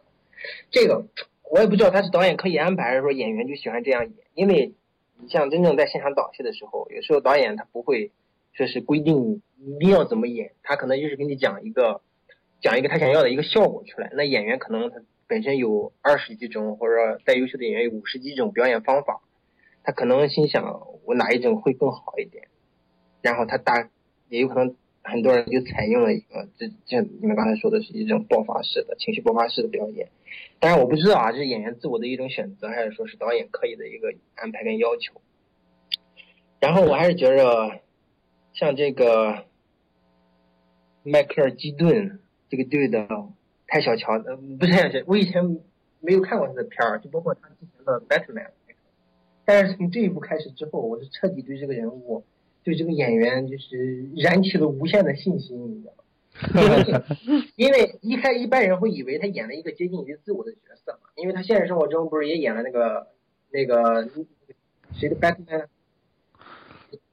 这个我也不知道他是导演刻意安排，还是说演员就喜欢这样演，因为。你像真正在现场导戏的时候，有时候导演他不会说是规定你一定要怎么演，他可能就是给你讲一个讲一个他想要的一个效果出来。那演员可能他本身有二十几种，或者说再优秀的演员有五十几种表演方法，他可能心想我哪一种会更好一点，然后他大也有可能很多人就采用了一个这像你们刚才说的是一种爆发式的情绪爆发式的表演。当然我不知道啊，这是演员自我的一种选择，还是说是导演刻意的一个安排跟要求。然后我还是觉着，像这个迈克尔基顿这个队的太小瞧，呃，不是太小瞧，我以前没有看过他的片儿，就包括他之前的 Batman。但是从这一部开始之后，我是彻底对这个人物，对这个演员就是燃起了无限的信心，你知道吗？<laughs> 因为一开一般人会以为他演了一个接近于自我的角色嘛，因为他现实生活中不是也演了那个那个谁的 Batman，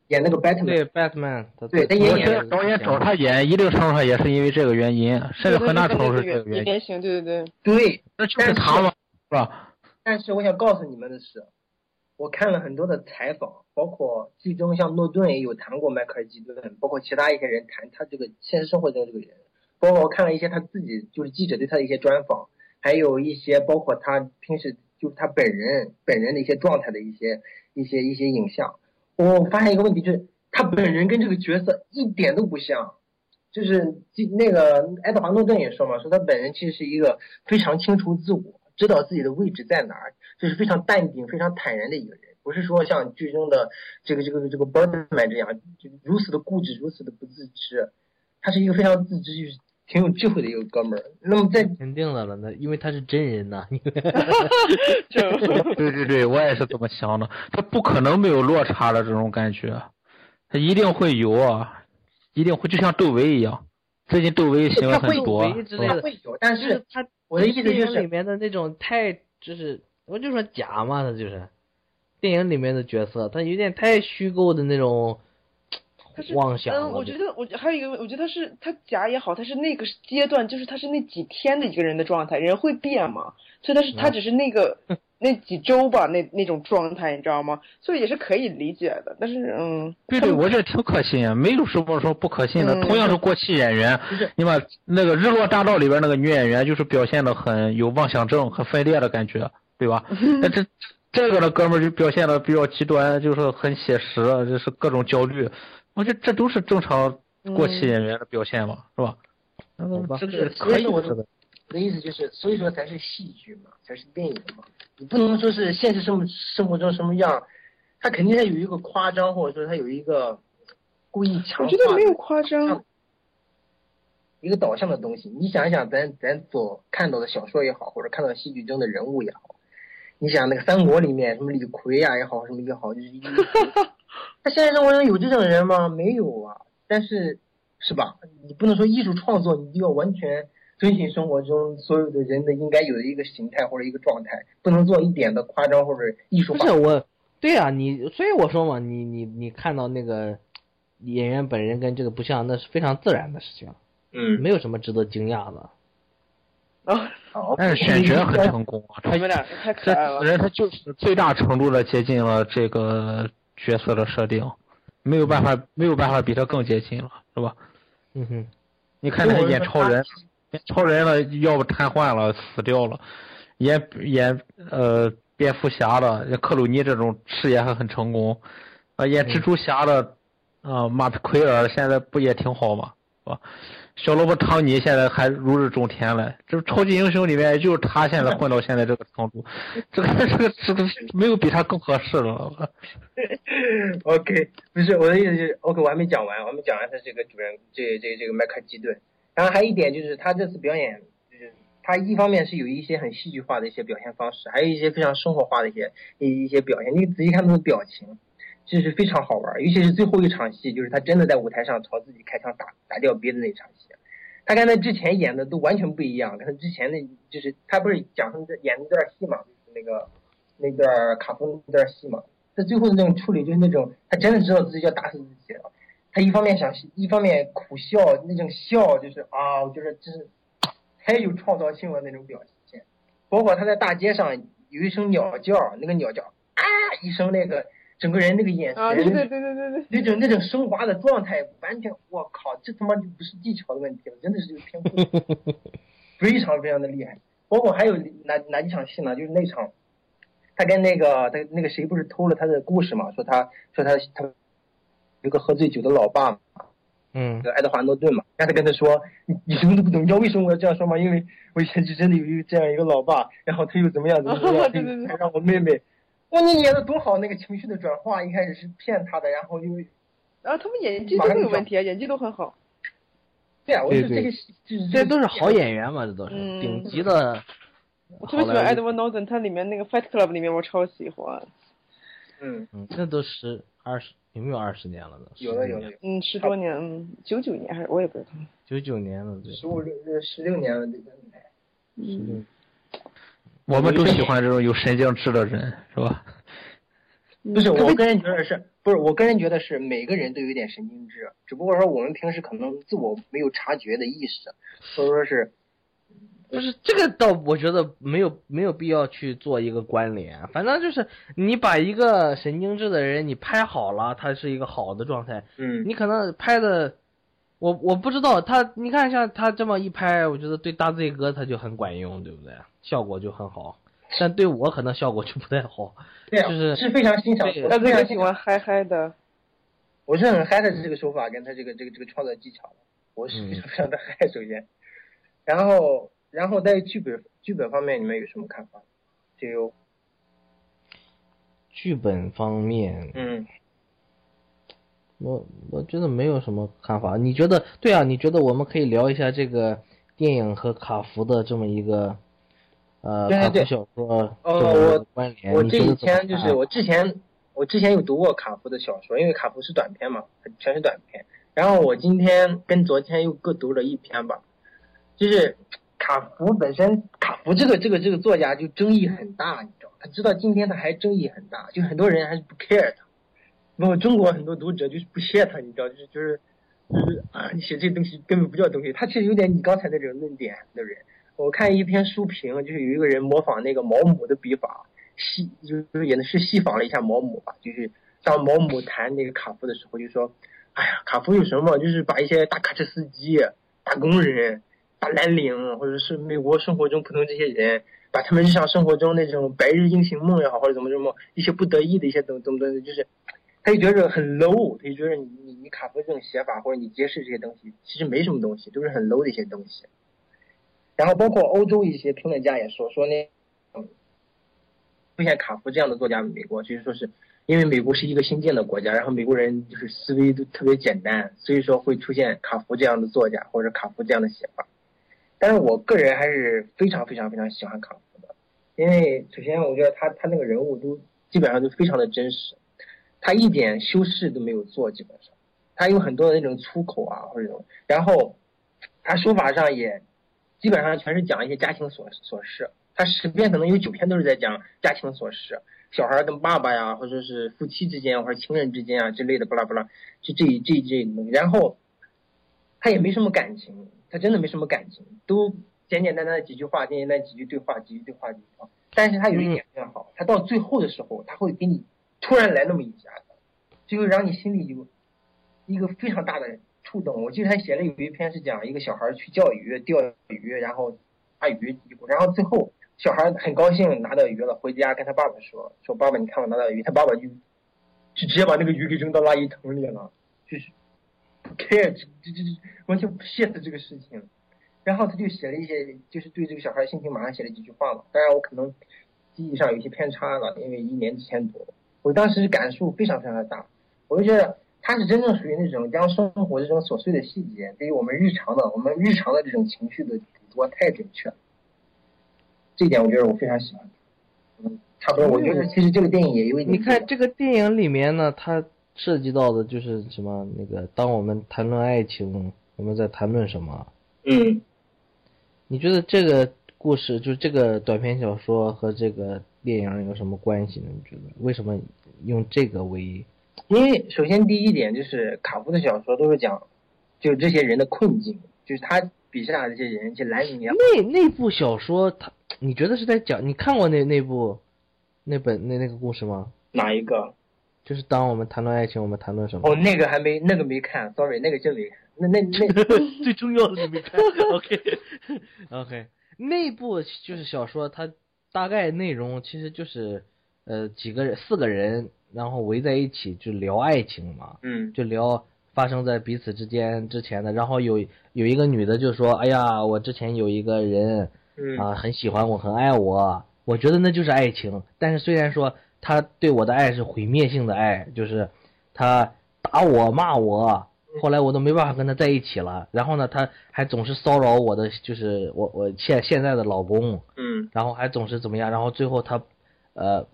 演那个 Batman，对 Batman，对，他也演。导演找他演，一定程度上也是因为这个原因，甚至很大程度是这个原因。原型，对对对。对，那就是他嘛，是吧？但是我想告诉你们的是。我看了很多的采访，包括剧中像诺顿也有谈过迈克尔基顿，包括其他一些人谈他这个现实生活中这个人，包括我看了一些他自己就是记者对他的一些专访，还有一些包括他平时就是他本人本人的一些状态的一些一些一些影像。我发现一个问题就是，他本人跟这个角色一点都不像，就是那个爱德华诺顿也说嘛，说他本人其实是一个非常清楚自我。知道自己的位置在哪儿，就是非常淡定、非常坦然的一个人，不是说像剧中的这个、这个、这个 Birdman 这样，就如此的固执、如此的不自知。他是一个非常自知、就是挺有智慧的一个哥们儿。那么在肯定的了，那因为他是真人呐。<laughs> <laughs> <laughs> 对对对，我也是这么想的。他不可能没有落差的这种感觉，他一定会有啊，一定会，就像窦唯一样。最近窦唯行了很多，他会有，但是他。我的意思就是里面的那种太就是我就说假嘛，他就是电影里面的角色，他有点太虚构的那种妄想。嗯，我觉得我还有一个，我觉得他是他假也好，他是那个阶段，就是他是那几天的一个人的状态，人会变嘛，所以他是他只是那个。<laughs> 那几周吧，那那种状态，你知道吗？所以也是可以理解的。但是，嗯，对对，我觉得挺可信啊，没有什么说不可信的。同样是过气演员，你把那个《日落大道》里边那个女演员，就是表现的很有妄想症、很分裂的感觉，对吧？那这这个呢哥们儿就表现的比较极端，就是很写实，就是各种焦虑。我觉得这都是正常过气演员的表现嘛，是吧？嗯，这个可以的。我的意思就是，所以说才是戏剧嘛，才是电影嘛。你不能说是现实生活生活中什么样，他肯定他有一个夸张，或者说他有一个故意强化。我觉得没有夸张。一个导向的东西，你想一想，咱咱所看到的小说也好，或者看到戏剧中的人物也好，你想那个三国里面什么李逵呀也好，什么也好，就是他 <laughs> 现实生活中有这种人吗？没有啊。但是是吧？你不能说艺术创作，你就要完全。遵循生活中所有的人的应该有的一个形态或者一个状态，不能做一点的夸张或者艺术化。不是我，对啊，你所以我说嘛，你你你看到那个演员本人跟这个不像，那是非常自然的事情，嗯，没有什么值得惊讶的。啊，好，但是选角很成功啊，他你们俩太可这爱了此。人他就是最大程度的接近了这个角色的设定，没有办法没有办法比他更接近了，是吧？嗯哼，你看他演超人，演超人了，要不瘫痪了，死掉了；演演呃蝙蝠侠的，像克鲁尼这种事业还很成功，啊，演蜘蛛侠的，啊，马奎尔现在不也挺好吗？是吧？小萝卜汤尼现在还如日中天了，这超级英雄里面就是他现在混到现在这个程度，这个这个这个没有比他更合适了。<laughs> OK，不是我的意思就是，OK，我还没讲完，我还没讲完他这个主人，这这这个麦克基顿。然后还有一点就是，他这次表演，就是他一方面是有一些很戏剧化的一些表现方式，还有一些非常生活化的一些一一些表现。你仔细看他的表情，就是非常好玩。尤其是最后一场戏，就是他真的在舞台上朝自己开枪打打掉别的那场戏，他跟他之前演的都完全不一样。跟他之前那，就是他不是讲他演那段戏嘛，就是那个那段卡夫那段戏嘛。他最后的那种处理就是那种，他真的知道自己要打死自己了。他一方面想，一方面苦笑，那种笑就是啊，我觉得真是太有创造性了那种表现。包括他在大街上有一声鸟叫，那个鸟叫啊一声，那个整个人那个眼神，啊，对对对对对对，那种那种升华的状态，完全我靠，这他妈就不是技巧的问题了，真的是有天赋，非常非常的厉害。包括还有哪哪几场戏呢？就是那场。他跟那个他那个谁不是偷了他的故事嘛？说他说他他有个喝醉酒的老爸嘛，嗯，爱德华诺顿嘛，让他跟他说你你什么都不懂，你知道为什么我要这样说吗？因为我以前就真的有一个这样一个老爸，然后他又怎么样怎么样，<laughs> 对对对，让我妹妹，哇，你演的多好，那个情绪的转化，一开始是骗他的，然后又，啊，他们演技都没有问题啊，演技都很好。对啊，我觉得这个这都是好演员嘛，这都是嗯顶级的。我特别喜欢 Edward Norton，他里面那个 Fight Club 里面我超喜欢。嗯嗯，这都十二十有没有二十年了呢？有了有了，嗯，十多年，嗯，九九年还是我也不知道。九九年了，对。十五六十六年了，这个。嗯。我们都喜欢这种有神经质的人，是吧？不是，我个人觉得是，不是我个人觉得是每个人都有点神经质，只不过说我们平时可能自我没有察觉的意识，所以说是。不是这个倒，我觉得没有没有必要去做一个关联。反正就是你把一个神经质的人你拍好了，他是一个好的状态。嗯，你可能拍的，我我不知道他，你看像他这么一拍，我觉得对大 Z 哥他就很管用，对不对？效果就很好。但对我可能效果就不太好。<laughs> 对啊，就是是非常欣赏。他非常喜欢嗨嗨的。我是很嗨的这个手法跟他这个这个这个创作技巧，我是非常 <laughs> 非常的嗨。首先，然后。然后在剧本剧本方面，你们有什么看法？就剧本方面，嗯，我我觉得没有什么看法。你觉得对啊？你觉得我们可以聊一下这个电影和卡福的这么一个呃卡福小说呃，我？我这几天就是我之前我之前有读过卡夫的小说，因为卡夫是短篇嘛，全是短篇。然后我今天跟昨天又各读了一篇吧，就是。卡夫本身，卡夫这个这个这个作家就争议很大，你知道？他知道今天他还争议很大，就很多人还是不 care 他。包括中国很多读者就是不屑他，你知道？就是就是就是啊，你写这东西根本不叫东西。他其实有点你刚才那种论点的人。我看一篇书评，就是有一个人模仿那个毛姆的笔法，戏就是也是戏仿了一下毛姆吧。就是当毛姆谈那个卡夫的时候，就说：“哎呀，卡夫有什么？就是把一些大卡车司机、打工人。”大蓝领，或者是美国生活中普通这些人，把他们日常生活中那种白日英雄梦也好，或者怎么怎么一些不得已的一些怎么怎么的，就是他就觉得很 low，他就觉得你你你卡夫这种写法或者你揭示这些东西，其实没什么东西，都是很 low 的一些东西。然后包括欧洲一些评论家也说说那，出现卡夫这样的作家，美国就是说是因为美国是一个新建的国家，然后美国人就是思维都特别简单，所以说会出现卡夫这样的作家或者卡夫这样的写法。但是我个人还是非常非常非常喜欢卡夫的，因为首先我觉得他他那个人物都基本上都非常的真实，他一点修饰都没有做，基本上他有很多的那种粗口啊或者什么，然后他书法上也基本上全是讲一些家庭琐琐事，他十篇可能有九篇都是在讲家庭琐事，小孩跟爸爸呀，或者是夫妻之间或者情人之间啊之类的，巴拉巴拉，就这这这东西，然后他也没什么感情。他真的没什么感情，都简简单单的几句话，简简单单几句对话，几句对话，几句话。但是他有一点非常好，他到最后的时候，他会给你突然来那么一下子，就会让你心里有一个非常大的触动。我记得他写了有一篇是讲一个小孩去钓鱼，钓鱼，然后大鱼，然后最后小孩很高兴拿到鱼了，回家跟他爸爸说，说爸爸你看我拿到鱼，他爸爸就就直接把那个鱼给扔到垃圾桶里了，就是不 care，这这这完全不屑的这个事情。然后他就写了一些，就是对这个小孩心情马上写了几句话嘛。当然我可能记忆上有些偏差了，因为一年之前读，我当时感触非常非常的大。我就觉得他是真正属于那种将生活这种琐碎的细节，对于我们日常的、我们日常的这种情绪的捕捉太准确了。这一点我觉得我非常喜欢。嗯，差不多。我觉得其实这个电影也有一点。你看这个电影里面呢，它涉及到的就是什么？那个当我们谈论爱情，我们在谈论什么？嗯。你觉得这个故事，就这个短篇小说和这个电影有什么关系呢？你觉得为什么用这个为？因为首先第一点就是卡夫的小说都是讲，就这些人的困境，就是他笔下的这些人，就蓝领。那那部小说，他你觉得是在讲？你看过那那部那本那那个故事吗？哪一个？就是当我们谈论爱情，我们谈论什么？哦，那个还没那个没看，sorry，那个真没看。那那那 <laughs> 最重要的你没看，OK <laughs> OK，那部就是小说，它大概内容其实就是呃几个人四个人，然后围在一起就聊爱情嘛，嗯，就聊发生在彼此之间之前的，然后有有一个女的就说，哎呀，我之前有一个人，嗯。啊很喜欢我，很爱我，我觉得那就是爱情，但是虽然说他对我的爱是毁灭性的爱，就是他打我骂我。后来我都没办法跟他在一起了，然后呢，他还总是骚扰我的，就是我我现现在的老公，嗯，然后还总是怎么样，然后最后他，呃，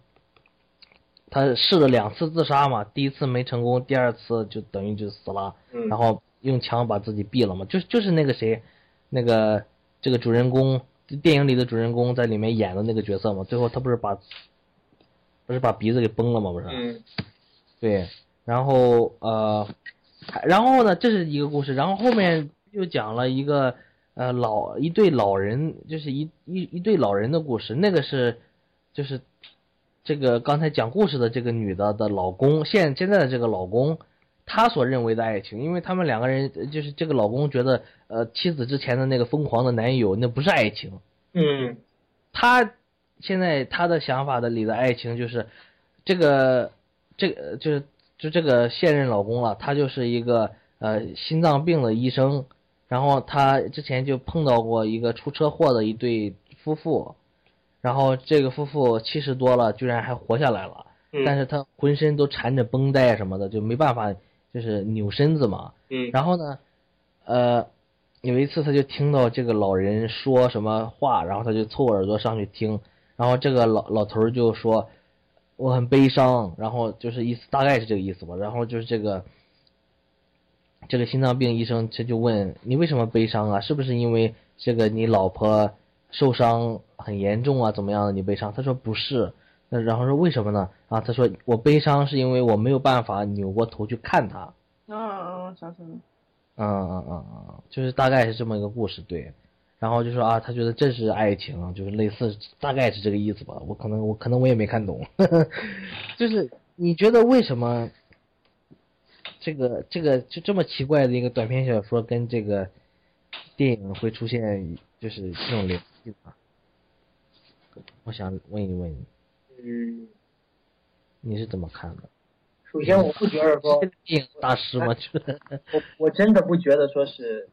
他试了两次自杀嘛，第一次没成功，第二次就等于就死了，嗯，然后用枪把自己毙了嘛，就就是那个谁，那个这个主人公电影里的主人公在里面演的那个角色嘛，最后他不是把，不是把鼻子给崩了吗？不是，嗯，对，然后呃。然后呢，这是一个故事，然后后面又讲了一个呃老一对老人，就是一一一对老人的故事。那个是就是这个刚才讲故事的这个女的的老公，现现在的这个老公，他所认为的爱情，因为他们两个人就是这个老公觉得呃妻子之前的那个疯狂的男友那不是爱情，嗯，他现在他的想法的里的爱情就是这个这个就是。就这个现任老公了，他就是一个呃心脏病的医生，然后他之前就碰到过一个出车祸的一对夫妇，然后这个夫妇七十多了，居然还活下来了，但是他浑身都缠着绷带什么的，就没办法就是扭身子嘛，嗯，然后呢，呃，有一次他就听到这个老人说什么话，然后他就凑耳朵上去听，然后这个老老头就说。我很悲伤，然后就是意思大概是这个意思吧。然后就是这个这个心脏病医生他就问你为什么悲伤啊？是不是因为这个你老婆受伤很严重啊？怎么样的你悲伤？他说不是。那然后说为什么呢？啊，他说我悲伤是因为我没有办法扭过头去看他。嗯嗯，想起来了。嗯嗯嗯嗯，就是大概是这么一个故事，对。然后就说啊，他觉得这是爱情，就是类似，大概是这个意思吧。我可能我可能我也没看懂，<laughs> 就是你觉得为什么这个这个就这么奇怪的一个短篇小说跟这个电影会出现就是这种联我想问一问你，嗯，你是怎么看的？首先，我不觉得说电影大师吗？我我真的不觉得说是。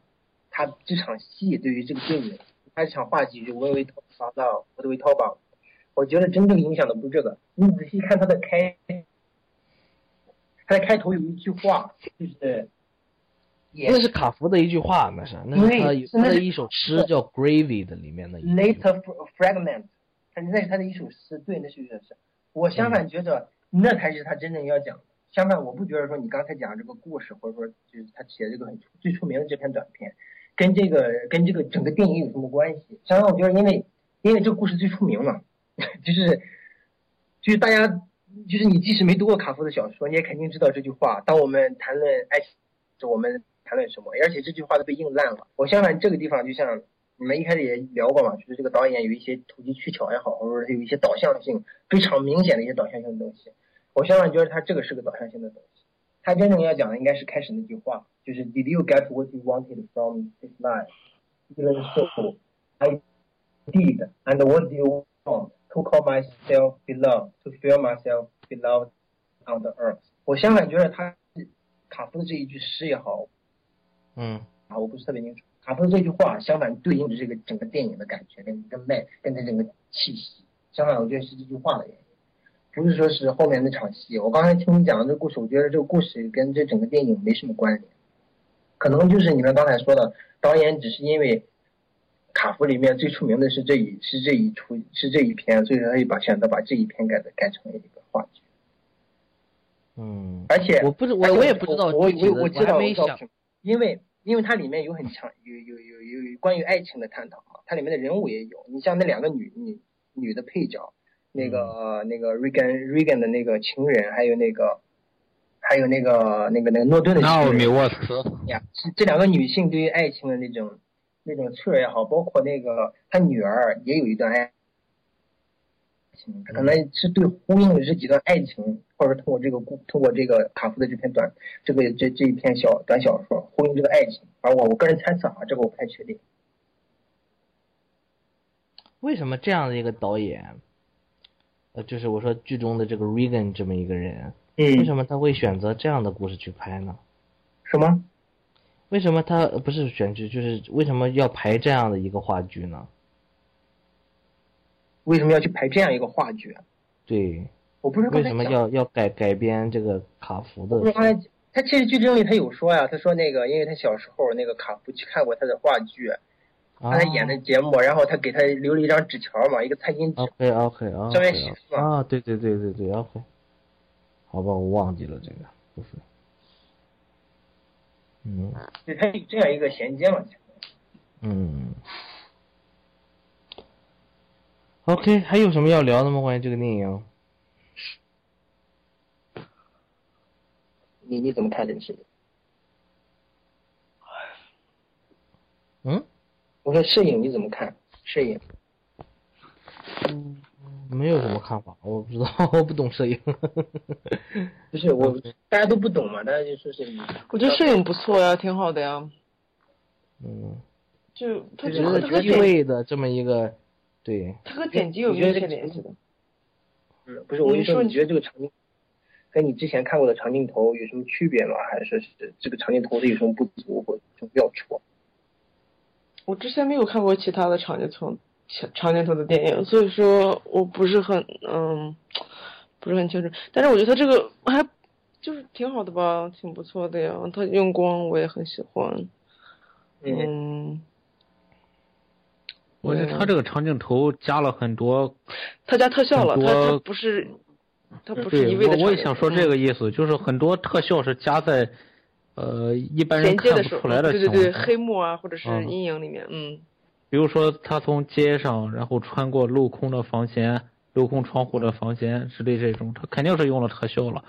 他这场戏对于这个电影，他这场话剧就我为淘宝到我的为淘宝，我觉得真正影响的不是这个。你仔细看他的开，他的开头有一句话，就是那是卡夫的一句话，那是那是他的一首诗叫《Gravy》的里面的。Later fragment，他那是他的一首诗，对，那是一首诗。我相反觉得那才是他真正要讲的。相反，我不觉得说你刚才讲这个故事，或者说就是他写这个很最出名的这篇短片。跟这个跟这个整个电影有什么关系？相反，我觉得因为因为这个故事最出名嘛，<laughs> 就是就是大家就是你即使没读过卡夫的小说，你也肯定知道这句话。当我们谈论爱情，我们谈论什么？而且这句话都被硬烂了。我相反，这个地方就像你们一开始也聊过嘛，就是这个导演有一些投机取巧也好，或者是有一些导向性非常明显的一些导向性的东西。我相反觉得他这个是个导向性的东西。他真正要讲的应该是开始那句话，就是 Did you get what you wanted from this life? Even so, I did. And what do you want? To call myself beloved, to feel myself beloved on the earth. 我相反觉得他卡夫的这一句诗也好，嗯，啊，我不是特别清楚。卡夫的这句话相反对应着这个整个电影的感觉，跟跟麦跟他整个气息。相反，我觉得是这句话的原因，不是说是后面那场戏。我刚才听你讲的这个故事，我觉得这个故事跟这整个电影没什么关联，可能就是你们刚才说的，导演只是因为卡夫里面最出名的是这一是这一出是这一篇，所以说他就把选择把这一篇改的改成了一个话剧。嗯，而且我不知我我也不知道我我我知我没想道因为因为它里面有很强有有有有有关于爱情的探讨嘛，它里面的人物也有，你像那两个女女女的配角，那个、那个 Regan Regan 的那个情人，还有那个还有那个那个那个诺顿的纳奥米沃斯，呀，是这两个女性对于爱情的那种那种脆弱也好，包括那个她女儿也有一段爱情，可能是对呼应的这几段爱情，或者通过这个故通过这个卡夫的这篇短这个这这一篇小短小说呼应这个爱情，而我我个人猜测啊，这个我不太确定。为什么这样的一个导演，呃，就是我说剧中的这个 Regan 这么一个人，嗯为什么他会选择这样的故事去拍呢？什么？为什么他呃不是选剧，就是为什么要拍这样的一个话剧呢？为什么要去排这样一个话剧？啊？对，我不是刚为什么要要改改编这个卡夫的？他其实剧中里他有说呀，他说那个因为他小时候那个卡夫去看过他的话剧，他演的节目，然后他给他留了一张纸条嘛，一个餐巾纸，OK OK 啊。上面写什么？啊，对对对对对 OK，好吧，我忘记了这个，不是，嗯。对，他有这样一个衔接嘛。嗯，OK，还有什么要聊的吗？关于这个电影？你你怎么看这个事情？嗯，我说摄影你怎么看？摄影，没有什么看法，我不知道，<laughs> 我不懂摄影。<laughs> 不是我大家都不懂嘛，大家就说是你。我觉得摄影不错呀，挺好的呀。嗯，就他觉得这个他和趣味的这么一个，对，它和剪辑有密切联系的。嗯，不是，我就说你说你觉得这个长镜跟你之前看过的长镜头有什么区别吗？还是说是这个长镜头是有什么不足或者什么要处？我之前没有看过其他的长镜头长长镜头的电影，所以说我不是很嗯，不是很清楚。但是我觉得它这个还就是挺好的吧，挺不错的呀。它用光我也很喜欢。嗯，我觉得他这个长镜头加了很多，他加特效了，他他不是他不是对一味的我我也想说这个意思，就是很多特效是加在呃一般人衔接的时候，看不出来的对对对。黑幕啊，或者是嗯阴影里面，嗯，比如说他从街上，然后穿过镂空的房间、镂空窗户的房间之类这种，他肯定是用了特效了。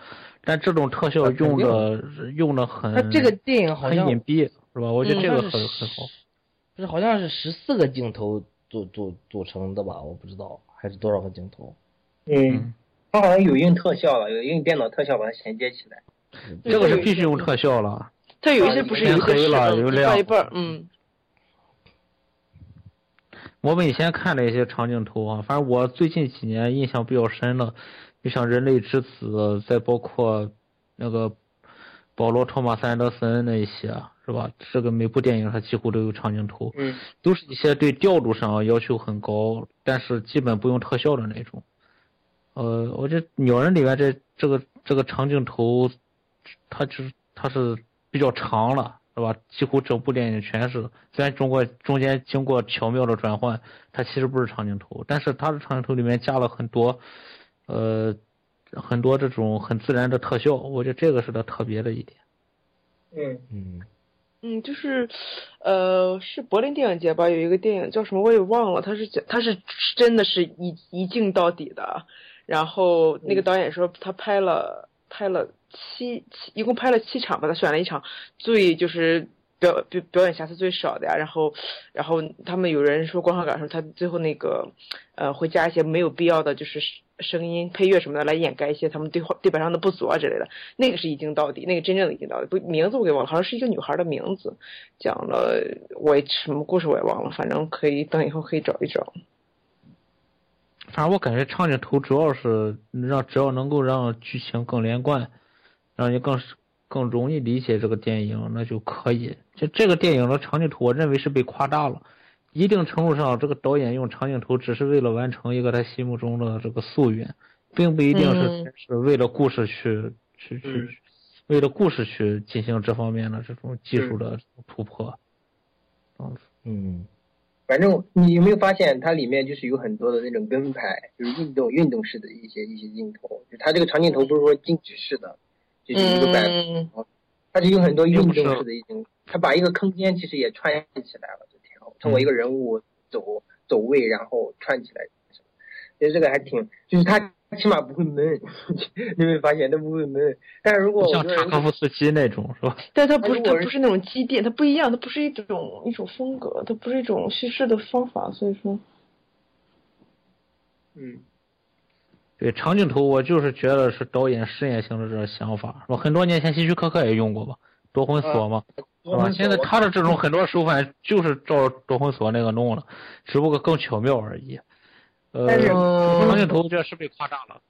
但这种特效用的用的很，他这个电影好像很隐蔽，是吧？我觉得这个很嗯很好。不是好像是十四个镜头组组组成的吧？我不知道还是多少个镜头。嗯，它好像有用特效了，有用电脑特效把它衔接起来。这个是必须用特效了。它有一些不是有黑了有亮一半一半，嗯，我们以前看了一些长镜头啊，反正我最近几年印象比较深的，就像《人类之子》，再包括那个保罗·托马斯·安德森那一些，是吧？这个每部电影它几乎都有长镜头，嗯，都是一些对调度上要求很高，但是基本不用特效的那种。呃，我觉得《鸟人》里面这这个这个长镜头，它就是它是比较长了。是吧？几乎整部电影全是，虽然中国中间经过巧妙的转换，它其实不是长镜头，但是它的长镜头里面加了很多，呃，很多这种很自然的特效，我觉得这个是它特别的一点。嗯嗯嗯，就是，呃，是柏林电影节吧？有一个电影叫什么我也忘了，它是讲它是真的是一一镜到底的，然后那个导演说他拍了拍了七七，一共拍了七场吧，他选了一场最就是表表表演瑕疵最少的呀。然后，然后他们有人说观看感受，他最后那个呃会加一些没有必要的就是声音配乐什么的来掩盖一些他们对话对白上的不足啊之类的。那个是一镜到底，那个真正的一镜到底。不，名字我给忘了，好像是一个女孩的名字，讲了我什么故事我也忘了，反正可以等以后可以找一找。反正我感觉长镜头主要是让只要能够让剧情更连贯，让你更更容易理解这个电影，那就可以。就这个电影的长镜头，我认为是被夸大了。一定程度上，这个导演用长镜头只是为了完成一个他心目中的这个夙愿，并不一定是嗯是为了故事去去去，为了故事去进行这方面的这种技术的突破。嗯嗯，反正你有没有发现，它里面就是有很多的那种跟拍，就是运动运动式的一些一些镜头。就它这个长镜头不是说静止式的，就是一个摆嗯它是有很多运动式的一种，它把一个空间其实也串起来了。通过一个人物走走位，然后串起来，其实这个还挺，就是他起码不会闷，<laughs> 你会发现他不会闷。但是如果像说塔科夫斯基那种是吧？但他不是，如果是它不是那种积淀，他不一样，他不是一种一种风格，他不是一种叙事的方法，所以说，嗯，对长镜头，我就是觉得是导演试验性的这种想法，是吧？很多年前希区柯克也用过吧，夺魂锁嘛，是吧？现在他的这种很多手法就是照夺魂锁那个弄了，只不过更巧妙而已。呃，长镜头这是被夸大了。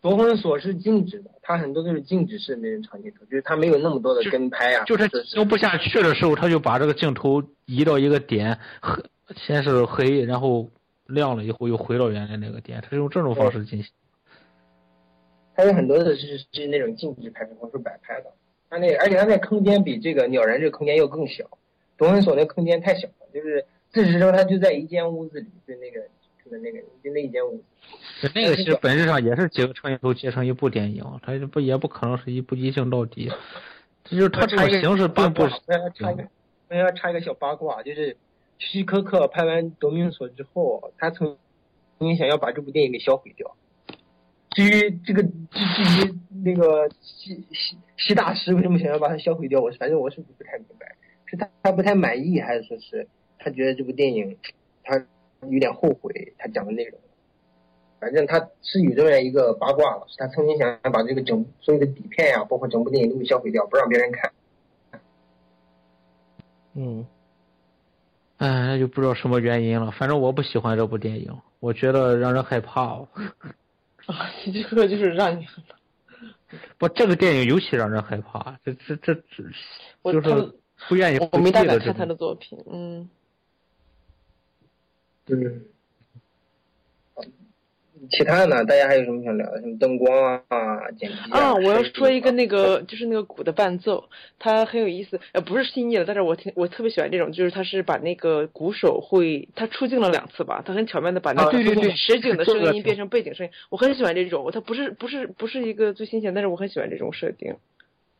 夺魂锁是静止的，它很多都是静止式的那种长镜头，就是它没有那么多的跟拍啊。就是用不下去的时候，他就把这个镜头移到一个点，黑先是黑，然后亮了以后又回到原来那个点，他是用这种方式进行。它有很多的是是那种静止拍摄或者是摆拍的，它那而且它那空间比这个鸟人这个空间又更小，夺命锁那空间太小了，就是自始至终它就在一间屋子里，就那个就那个就那一间屋子。那个其实本质上也是几个长镜头结成一部电影，它不也不可能是一部一镜到底，这就是它这种形式并不是。我要插一个，我要插一个小八卦，就是希区柯克拍完《夺命锁》之后，他曾曾经想要把这部电影给销毁掉。至于这个，至至于那个西西西大师为什么想要把它销毁掉，我反正我是不太明白，是他他不太满意，还是说是他觉得这部电影他有点后悔他讲的内容。反正他是有这么一个八卦了，是他曾经想把这个整所有的底片呀、包括整部电影都给销毁掉，不让别人看。嗯，哎，那就不知道什么原因了。反正我不喜欢这部电影，我觉得让人害怕。啊，你这个就是让你 <laughs> 不，这个电影尤其让人害怕。这这这这，就是不愿意我没大敢看他。的作品，嗯。嗯，其他的呢？大家还有什么想聊的？什么灯光啊、剪辑啊，我要说一个那个，就是那个鼓的伴奏，它很有意思。呃，不是新意的，但是我挺我特别喜欢这种，就是它是把那个鼓手会，他出镜了两次吧，他很巧妙的把那个啊对对对实景的声音变成背景声音，我很喜欢这种。他不是不是不是一个最新鲜，但是我很喜欢这种设定。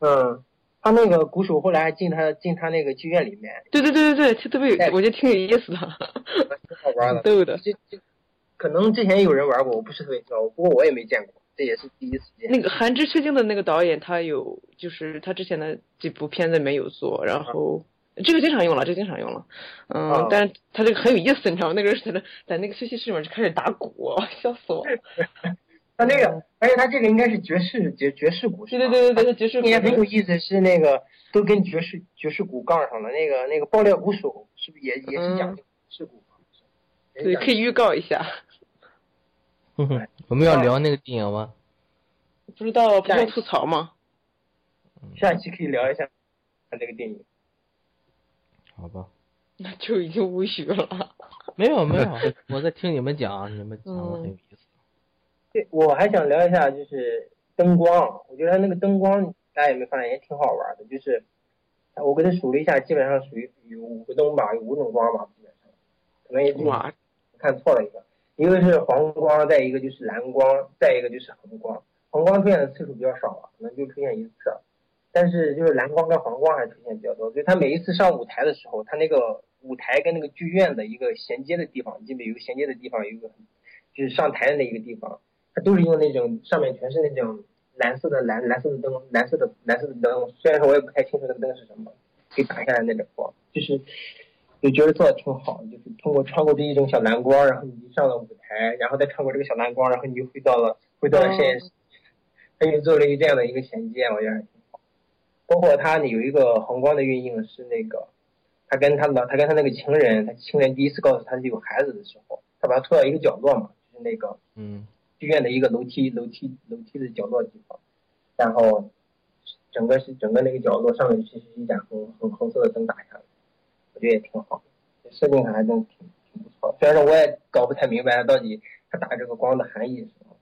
嗯，他那个鼓手后来还进他进他那个剧院里面，对对对对对，特别有，我觉得挺有意思的，挺好玩的。<laughs> 逗的。这这可能之前有人玩过，我不是特别知道，不过我也没见过，这也是第一次见。那个《韩之缺镜》的那个导演，他有就是他之前的几部片子没有做，然后这个经常用了，这个经常用了，嗯，啊但是他这个很有意思，你知道吗？<laughs> 那个人在那在那个休息室里面就开始打鼓，<laughs> 笑死我了。<laughs> 他那个，而且他这个应该是爵士爵爵士鼓，对对对对对，爵士鼓也很有意思，是那个都跟爵士爵士鼓杠上了那个那个爆裂鼓手，是不是也也是讲爵士鼓？对，可以预告一下。哼哼，我们要聊那个电影吗？不知道不要吐槽吗？下一期可以聊一下看这个电影。好吧。那就已经无语了。没有没有，<laughs> 我在听你们讲，你们讲的很有意思。对，我还想聊一下，就是灯光。我觉得那个灯光，大家有没有发现也挺好玩的？就是我给他数了一下，基本上属于有五个灯吧，有五种光吧，基本上。可能也就哇看错了一个，一个是黄光，再一个就是蓝光，再一个就是红光。红光出现的次数比较少，可能就出现一次。但是就是蓝光跟黄光还出现比较多，所以他每一次上舞台的时候，他那个舞台跟那个剧院的一个衔接的地方，基本有个衔接的地方，有一个就是上台的那一个地方，它都是用那种上面全是那种蓝色的蓝蓝色的灯，蓝色的蓝色的灯。虽然说我也不太清楚那个灯是什么，给打下来那种光，就是就觉得做的挺好，就是通过穿过这一种小蓝光，然后你就上了舞台，然后再穿过这个小蓝光，然后你就回到了回到了现实，他就做了一个这样的一个衔接，我觉得还挺好。包括他有一个红光的运用是那个，他跟他的他跟他那个情人，他情人第一次告诉他有孩子的时候，他把他拖到一个角落嘛，就是那个嗯。剧院的一个楼梯楼梯楼梯的角落地方，然后整个是整个那个角落上面其实是一盏红红红色的灯打下来，我觉得也挺好的，设定还真挺挺不错。虽然说我也搞不太明白到底他打这个光的含义是什么。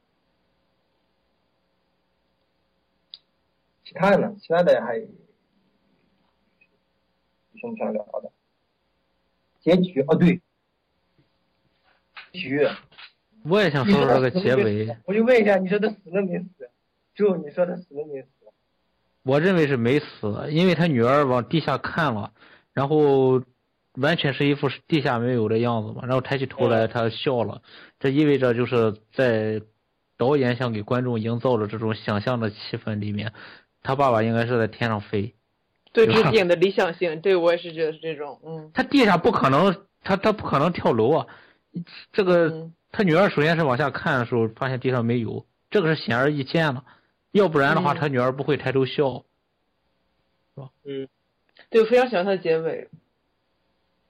其他的呢？其他的还有什么想聊的？结局哦，对，结局。我也想说说这个结尾。我就问一下，你说他死了没死？就你说他死了没死？我认为是没死，因为他女儿往地下看了，然后完全是一副地下没有的样子嘛，然后抬起头来，他笑了，这意味着就是在导演想给观众营造的这种想象的气氛里面，他爸爸应该是在天上飞。对，这是电影的理想性，对我也是觉得是这种，嗯，他地下不可能，他他不可能跳楼啊！这个他女儿首先是往下看的时候，发现地上没有，这个是显而易见的。要不然的话，嗯他女儿不会抬头笑。是吧嗯，对我非常喜欢他的结尾。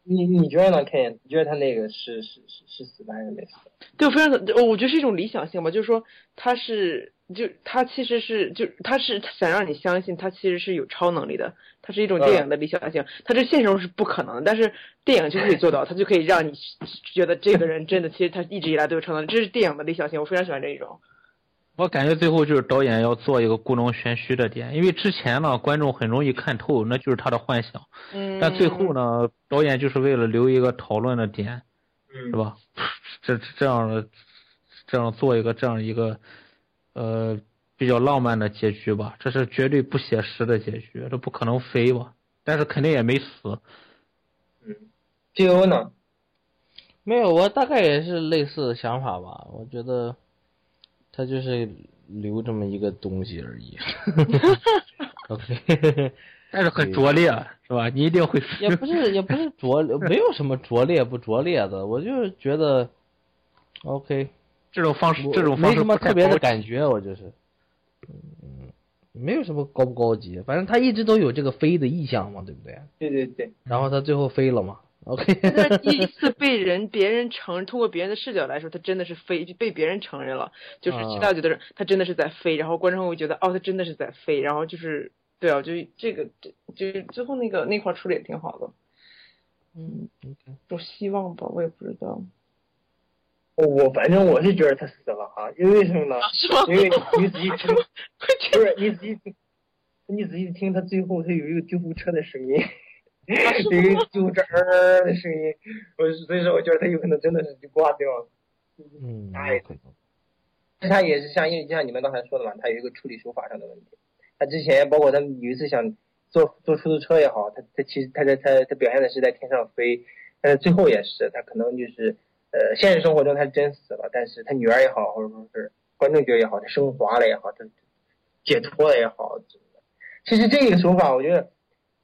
你你觉得呢？Ken？你觉得他那个是是是是死的还是没死？对，我非常的，我觉得是一种理想性吧，就是说他是，就他其实是，就他是想让你相信他其实是有超能力的，它是一种电影的理想性，他这现实中是不可能的，但是电影就可以做到，他就可以让你 <laughs> 觉得这个人真的其实他一直以来都有超能力，这是电影的理想性，我非常喜欢这一种。我感觉最后就是导演要做一个故弄玄虚的点，因为之前呢，观众很容易看透，那就是他的幻想。嗯。但最后呢，导演就是为了留一个讨论的点，嗯是吧？这这样的，这样做一个这样一个，呃，比较浪漫的结局吧。这是绝对不写实的结局，这不可能飞吧？但是肯定也没死。嗯。G O 呢？没有，我大概也是类似的想法吧。我觉得他就是留这么一个东西而已。<laughs> OK，<laughs> 但是很拙劣，是吧？你一定会也不是，也不是拙，没有什么拙劣不拙劣的。我就是觉得，OK，这种方式，这种没什么特别的感觉，我就是，嗯，没有什么高不高级，反正他一直都有这个飞的意向嘛，对不对？对对对。然后他最后飞了嘛，OK。<laughs> 但是第一次被人别人承认通过别人的视角来说，他真的是飞，就被别人承认了。就是啊其他觉得他真的是在飞，然后观众会觉得哦，他真的是在飞，然后就是对啊，就这个这就是最后那个那块处理也挺好的。嗯，我希望吧，我也不知道。我反正我是觉得他死了啊，因为什么呢？是吗因为你仔细听，不是你仔细听，你仔细听，他最后他有一个救护车的声音，有一个救护车儿的声音，我所以说我觉得他有可能真的是就挂掉了。嗯，哎，他也是像因为就像你们刚才说的嘛，他有一个处理手法上的问题。他之前包括他有一次想坐坐出租车也好，他他其实他在他他表现的是在天上飞，但是最后也是他可能就是呃现实生活中他真死了，但是他女儿也好，或者说是观众觉得也好，他升华了也好，他解脱了也好，其实这个手法我觉得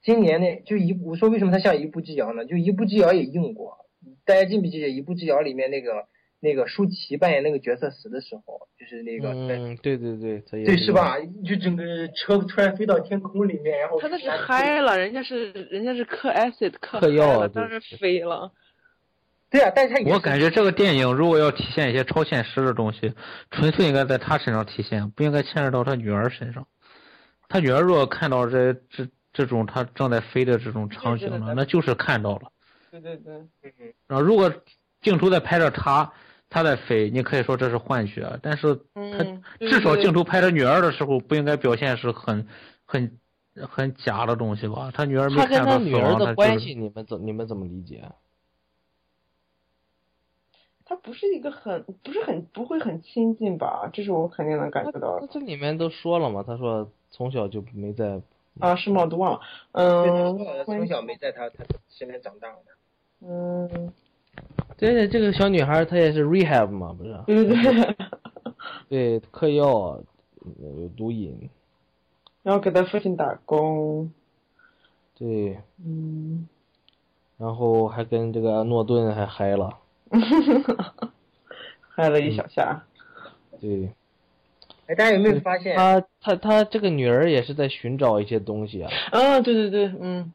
今年呢就一我说为什么他像一步之遥呢？就一步之遥也用过，大家记不记得一步之遥里面那个那个舒淇扮演那个角色死的时候，就是那个嗯，对对对，他也对是吧？就整个车突然飞到天空里面，然后他那是嗨了，人家是人家是嗑 acid 嗑嗨嗑药了，当然飞了。对啊，但是他我感觉这个电影如果要体现一些超现实的东西，纯粹应该在他身上体现，不应该牵扯到他女儿身上。他女儿如果看到这这这种他正在飞的这种场景呢，那就是看到了。对对对。然后如果镜头在拍着他，他在飞，你可以说这是幻觉，但是他至少镜头拍着女儿的时候，不应该表现是很很很假的东西吧？他女儿没他跟看到死他女儿的关系，你们怎你们怎么理解啊？他不是一个很不是很不会很亲近吧？这是我肯定能感觉到那的。这里面都说了嘛，他说从小就没在啊，是吗？我都忘了。对他嗯说了，从小没在他他身边长大的。嗯，对这个小女孩她也是 rehab 嘛，不是？对对对。对，嗑药，有毒瘾。然后给他父亲打工。对，嗯，然后还跟这个诺顿还嗨了，<laughs> 嗨了一小下。对，哎，大家有没有发现？他他他这个女儿也是在寻找一些东西啊，啊，对对对，嗯，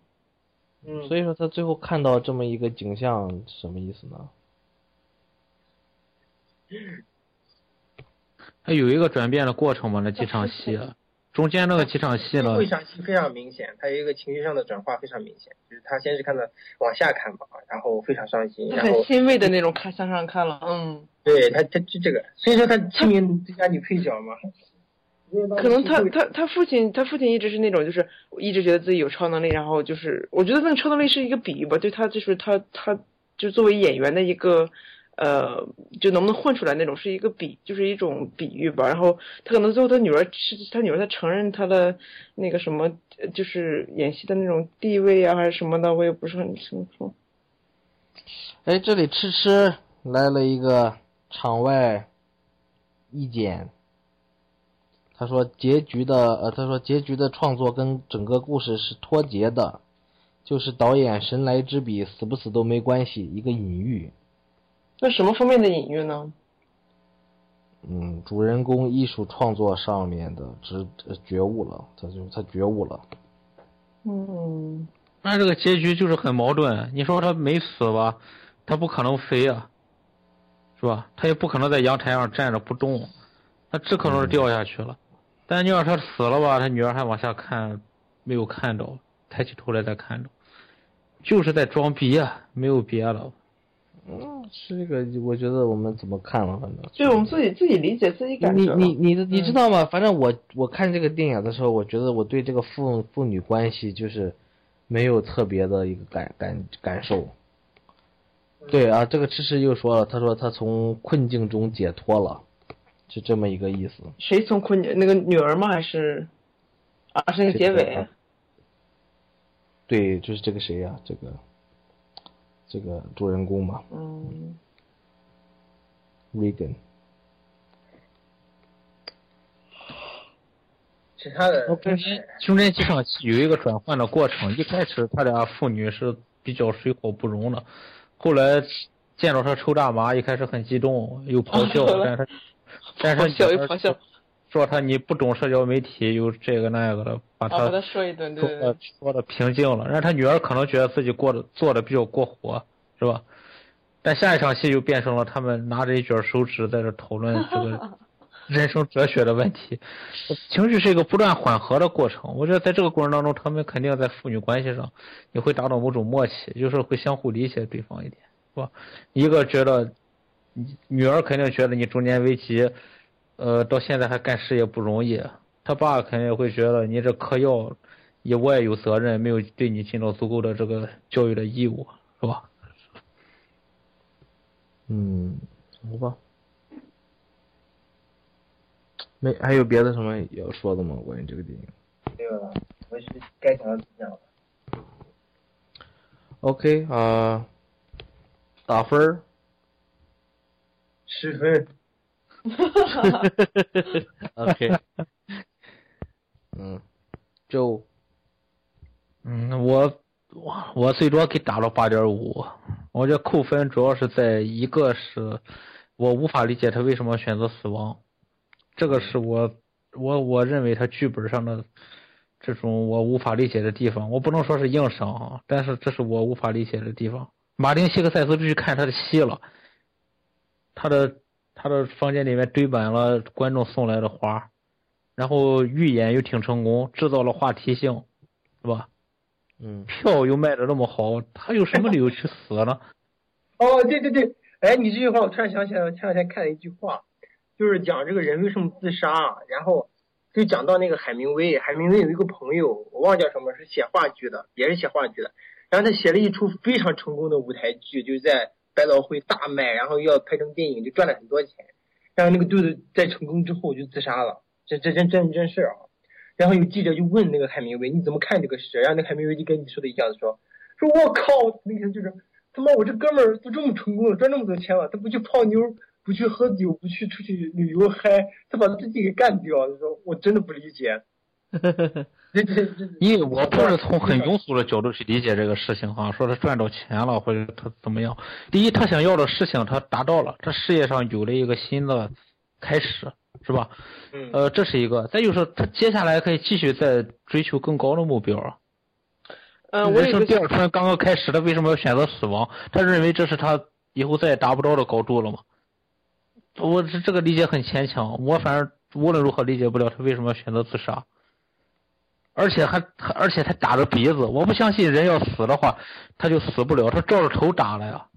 嗯，所以说他最后看到这么一个景象，什么意思呢？他有一个转变的过程嘛，那几场戏，中间那个几场戏呢最后，一场戏非常明显，他有一个情绪上的转化非常明显，就是他先是看到往下看嘛，然后非常伤心，然后很欣慰的那种看向上看了，嗯，对他他就这个，所以说他提名最佳女配角嘛。可能他他他父亲他父亲一直是那种就是一直觉得自己有超能力，然后就是我觉得那个超能力是一个比喻吧，对他就是他他就作为演员的一个呃就能不能混出来那种是一个比就是一种比喻吧，然后他可能最后他女儿是他女儿他承认他的那个什么就是演戏的那种地位啊还是什么的，我也不是很清楚。哎，这里吃吃来了一个场外意见，他说结局的呃，他说结局的创作跟整个故事是脱节的，就是导演神来之笔，死不死都没关系，一个隐喻。那什么方面的隐喻呢？嗯，主人公艺术创作上面的知呃觉悟了，他就他觉悟了。嗯，那这个结局就是很矛盾。你说他没死吧，他不可能飞啊，是吧？他也不可能在阳台上站着不动，他只可能是掉下去了。但你要他死了吧，他女儿还往下看，没有看着，抬起头来再看着，就是在装逼啊，没有别的。嗯，是这个，我觉得我们怎么看了，反正。对我们自己自己理解自己感你觉。你你你知嗯道吗？反正我我看这个电影的时候，我觉得我对这个父父女关系就是没有特别的一个感感感受。对啊，这个痴痴又说了，他说他从困境中解脱了，是这么一个意思。谁从困境？那个女儿吗？还是啊？是那个结尾？对，就是这个谁呀、这个这个主人公嘛嗯，，Regan。其他的中间中间几场戏有一个转换的过程，一开始他俩父女是比较水火不容的，后来见到他抽大麻，一开始很激动，又咆哮，<laughs> 但是但是咆哮女儿又咆哮说他你不懂社交媒体，又这个那个的，把啊，他把他说一顿，对说对的说的平静了，让他女儿可能觉得自己过的做的比较过火，是吧？但下一场戏就变成了他们拿着一卷手指在这讨论 <laughs> 这个人生哲学的问题，情绪是一个不断缓和的过程。我觉得在这个过程当中，他们肯定在父女关系上也会达到某种默契，就是会相互理解对方一点，是吧？一个觉得女儿肯定觉得你中年危机，呃，到现在还干事业不容易，他爸肯定也会觉得你这嗑药，也我也有责任，没有对你尽到足够的这个教育的义务，是吧？嗯，好吧。没还有别的什么要说的吗？关于这个电影没有了，我是该讲的讲了。？OK 啊、打分儿。十分。OK。<laughs> 嗯，就嗯，我我我最多给打了八点五。我觉得扣分主要是在一个是我无法理解他为什么选择死亡，这个是我我我认为他剧本上的这种我无法理解的地方。我不能说是硬伤啊，但是这是我无法理解的地方。马丁·希克塞斯必须看他的戏了，他的他的房间里面堆满了观众送来的花，然后预演又挺成功，制造了话题性，是吧？嗯，票又卖的那么好，他有什么理由去死呢？<laughs> 哦，对对对，哎，你这句话我突然想起来，我前两天看了一句话，就是讲这个人为什么自杀，然后就讲到那个海明威，海明威有一个朋友，我忘叫什么，是写话剧的，也是写话剧的，然后他写了一出非常成功的舞台剧，就是在百老汇大卖，然后要拍成电影，就赚了很多钱，然后那个杜子在成功之后就自杀了，这这真真真事啊。然后有记者就问那个海明威你怎么看这个事？然后那海明威就跟你说的一样说，说我靠，那天就是他妈我这哥们儿都这么成功了，赚那么多钱了，他不去泡妞，不去喝酒，不去出去旅游嗨，他把自己给干掉他。说我真的不理解。呵呵呵 <laughs> 因为我不是从很庸俗的角度去理解这个事情哈，说他赚着钱了或者他怎么样。第一，他想要的事情他达到了，这事业上有了一个新的开始，是吧？嗯呃，这是一个。再就是他接下来可以继续再追求更高的目标啊。嗯，我人生第二春刚刚开始，他为什么要选择死亡？他认为这是他以后再也达不到的高度了吗？我这这个理解很牵强，我反正无论如何理解不了他为什么要选择自杀，而且还还而且他打着鼻子，我不相信人要死的话他就死不了，他照着头打了呀，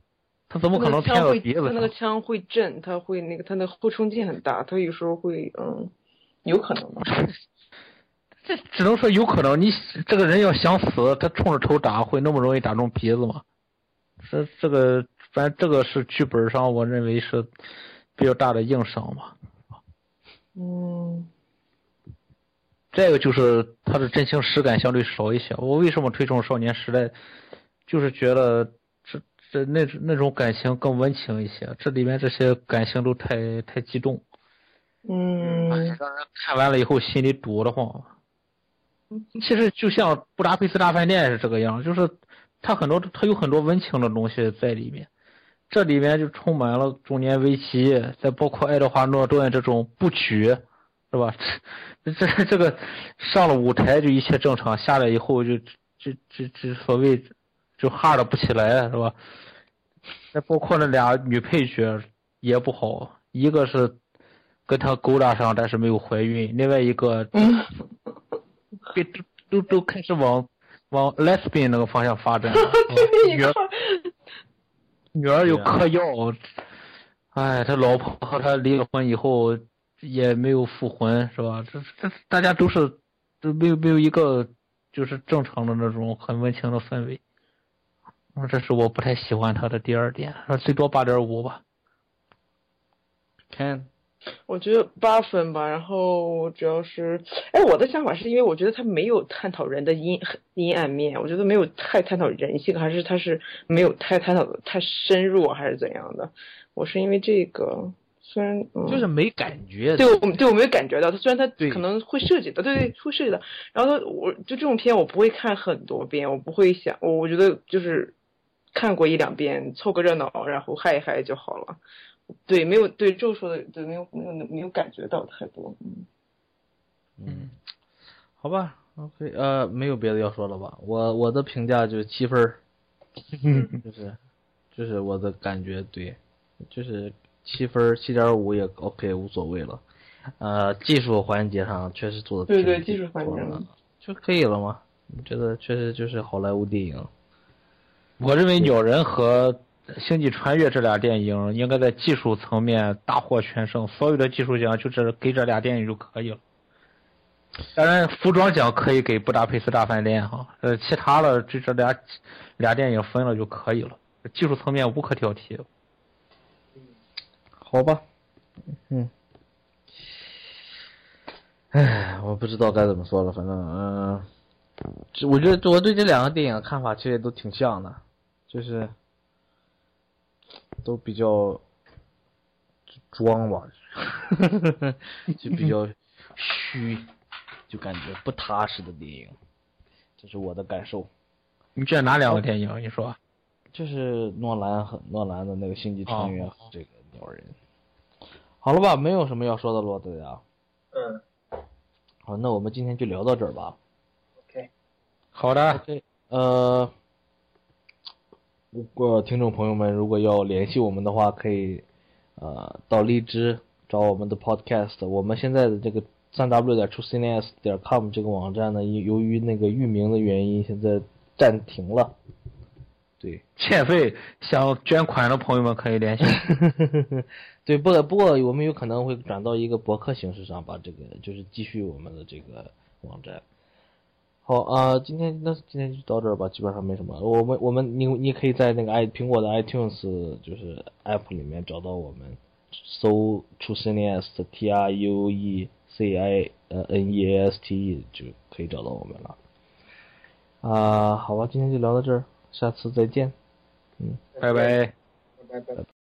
他怎么可能偏到鼻子他那？个枪会震，他会那个他那个后冲劲很大，他有时候会嗯，有可能吧。<laughs> 这只能说有可能，你这个人要想死，他冲着头打会那么容易打中鼻子吗？这这个反正这个是剧本上我认为是比较大的硬伤吧。嗯，再一个就是他的真情实感相对少一些。我为什么推崇少年时代？就是觉得这这那那种感情更温情一些，这里面这些感情都太太激动，嗯，让人看完了以后心里堵得慌。其实就像《布达佩斯大饭店》是这个样，就是它很多它有很多温情的东西在里面，这里面就充满了中年危机，再包括爱德华诺顿这种不举，是吧？<laughs> 这这这个上了舞台就一切正常，下来以后就就就就所谓就 hard 不起来，是吧？那包括那俩女配角也不好，一个是跟他勾搭上，但是没有怀孕，另外一个 <laughs> 被都都都开始往往 lesbian 那个方向发展。<laughs> 女儿女儿有嗑药，哎，他老婆和他离了婚以后也没有复婚，是吧？这这大家都是都没有没有一个就是正常的那种很温情的氛围。嗯这是我不太喜欢他的第二点，最多八点五吧。看，我觉得八分吧。然后主要是，哎，我的想法是因为我觉得他没有探讨人的阴阴暗面，我觉得没有太探讨人性，还是他是没有太探讨的太深入，还是怎样的？我是因为这个，虽然、嗯、就是没感觉。对我对我没有感觉到，他虽然他可能会涉及的，对对会涉及的。然后他我就这种片我不会看很多遍，我不会想，我我觉得就是看过一两遍凑个热闹，然后嗨一嗨就好了。对，没有对就说的对，没有没有没有感觉到太多。嗯嗯，好吧，OK，呃，没有别的要说了吧？我我的评价就是七分儿，<laughs> 就是就是我的感觉对，就是七分七点五也 OK 无所谓了。呃，技术环节上确实做的对对，技术环节上就可以了吗？你觉得确实就是好莱坞电影？我认为《鸟人》和《星际穿越》这俩电影应该在技术层面大获全胜，所有的技术奖就这给这俩电影就可以了。当然，服装奖可以给《布达佩斯大饭店》哈，呃，其他的就这俩俩电影分了就可以了。技术层面无可挑剔。好吧，嗯，唉，我不知道该怎么说了，反正嗯、呃，我觉得我对这两个电影看法其实都挺像的，就是都比较装吧，<laughs> 就比较虚，就感觉不踏实的电影，这是我的感受。你觉得哪两个电影？你说？就是诺兰和诺兰的那个《星际穿越》哦和这个《鸟人》。好了吧，没有什么要说的了，大家。嗯。好，那我们今天就聊到这儿吧。OK。好的。OK，呃，如果听众朋友们如果要联系我们的话，可以呃到荔枝找我们的 Podcast。我们现在的这个三 w 点 truecns 点 com 这个网站呢，由于那个域名的原因，现在暂停了。对，欠费想捐款的朋友们可以联系。<laughs> 对，不不过我们有可能会转到一个博客形式上，把这个就是继续我们的这个网站。好啊、呃，今天那今天就到这儿吧，基本上没什么。我们我们你你可以在那个 i 苹果的 iTunes 就是 app 里面找到我们，搜 True CNES T R U E C I 呃 N E A S T E 就可以找到我们了。啊、好吧，今天就聊到这儿，下次再见。嗯，拜拜。拜拜。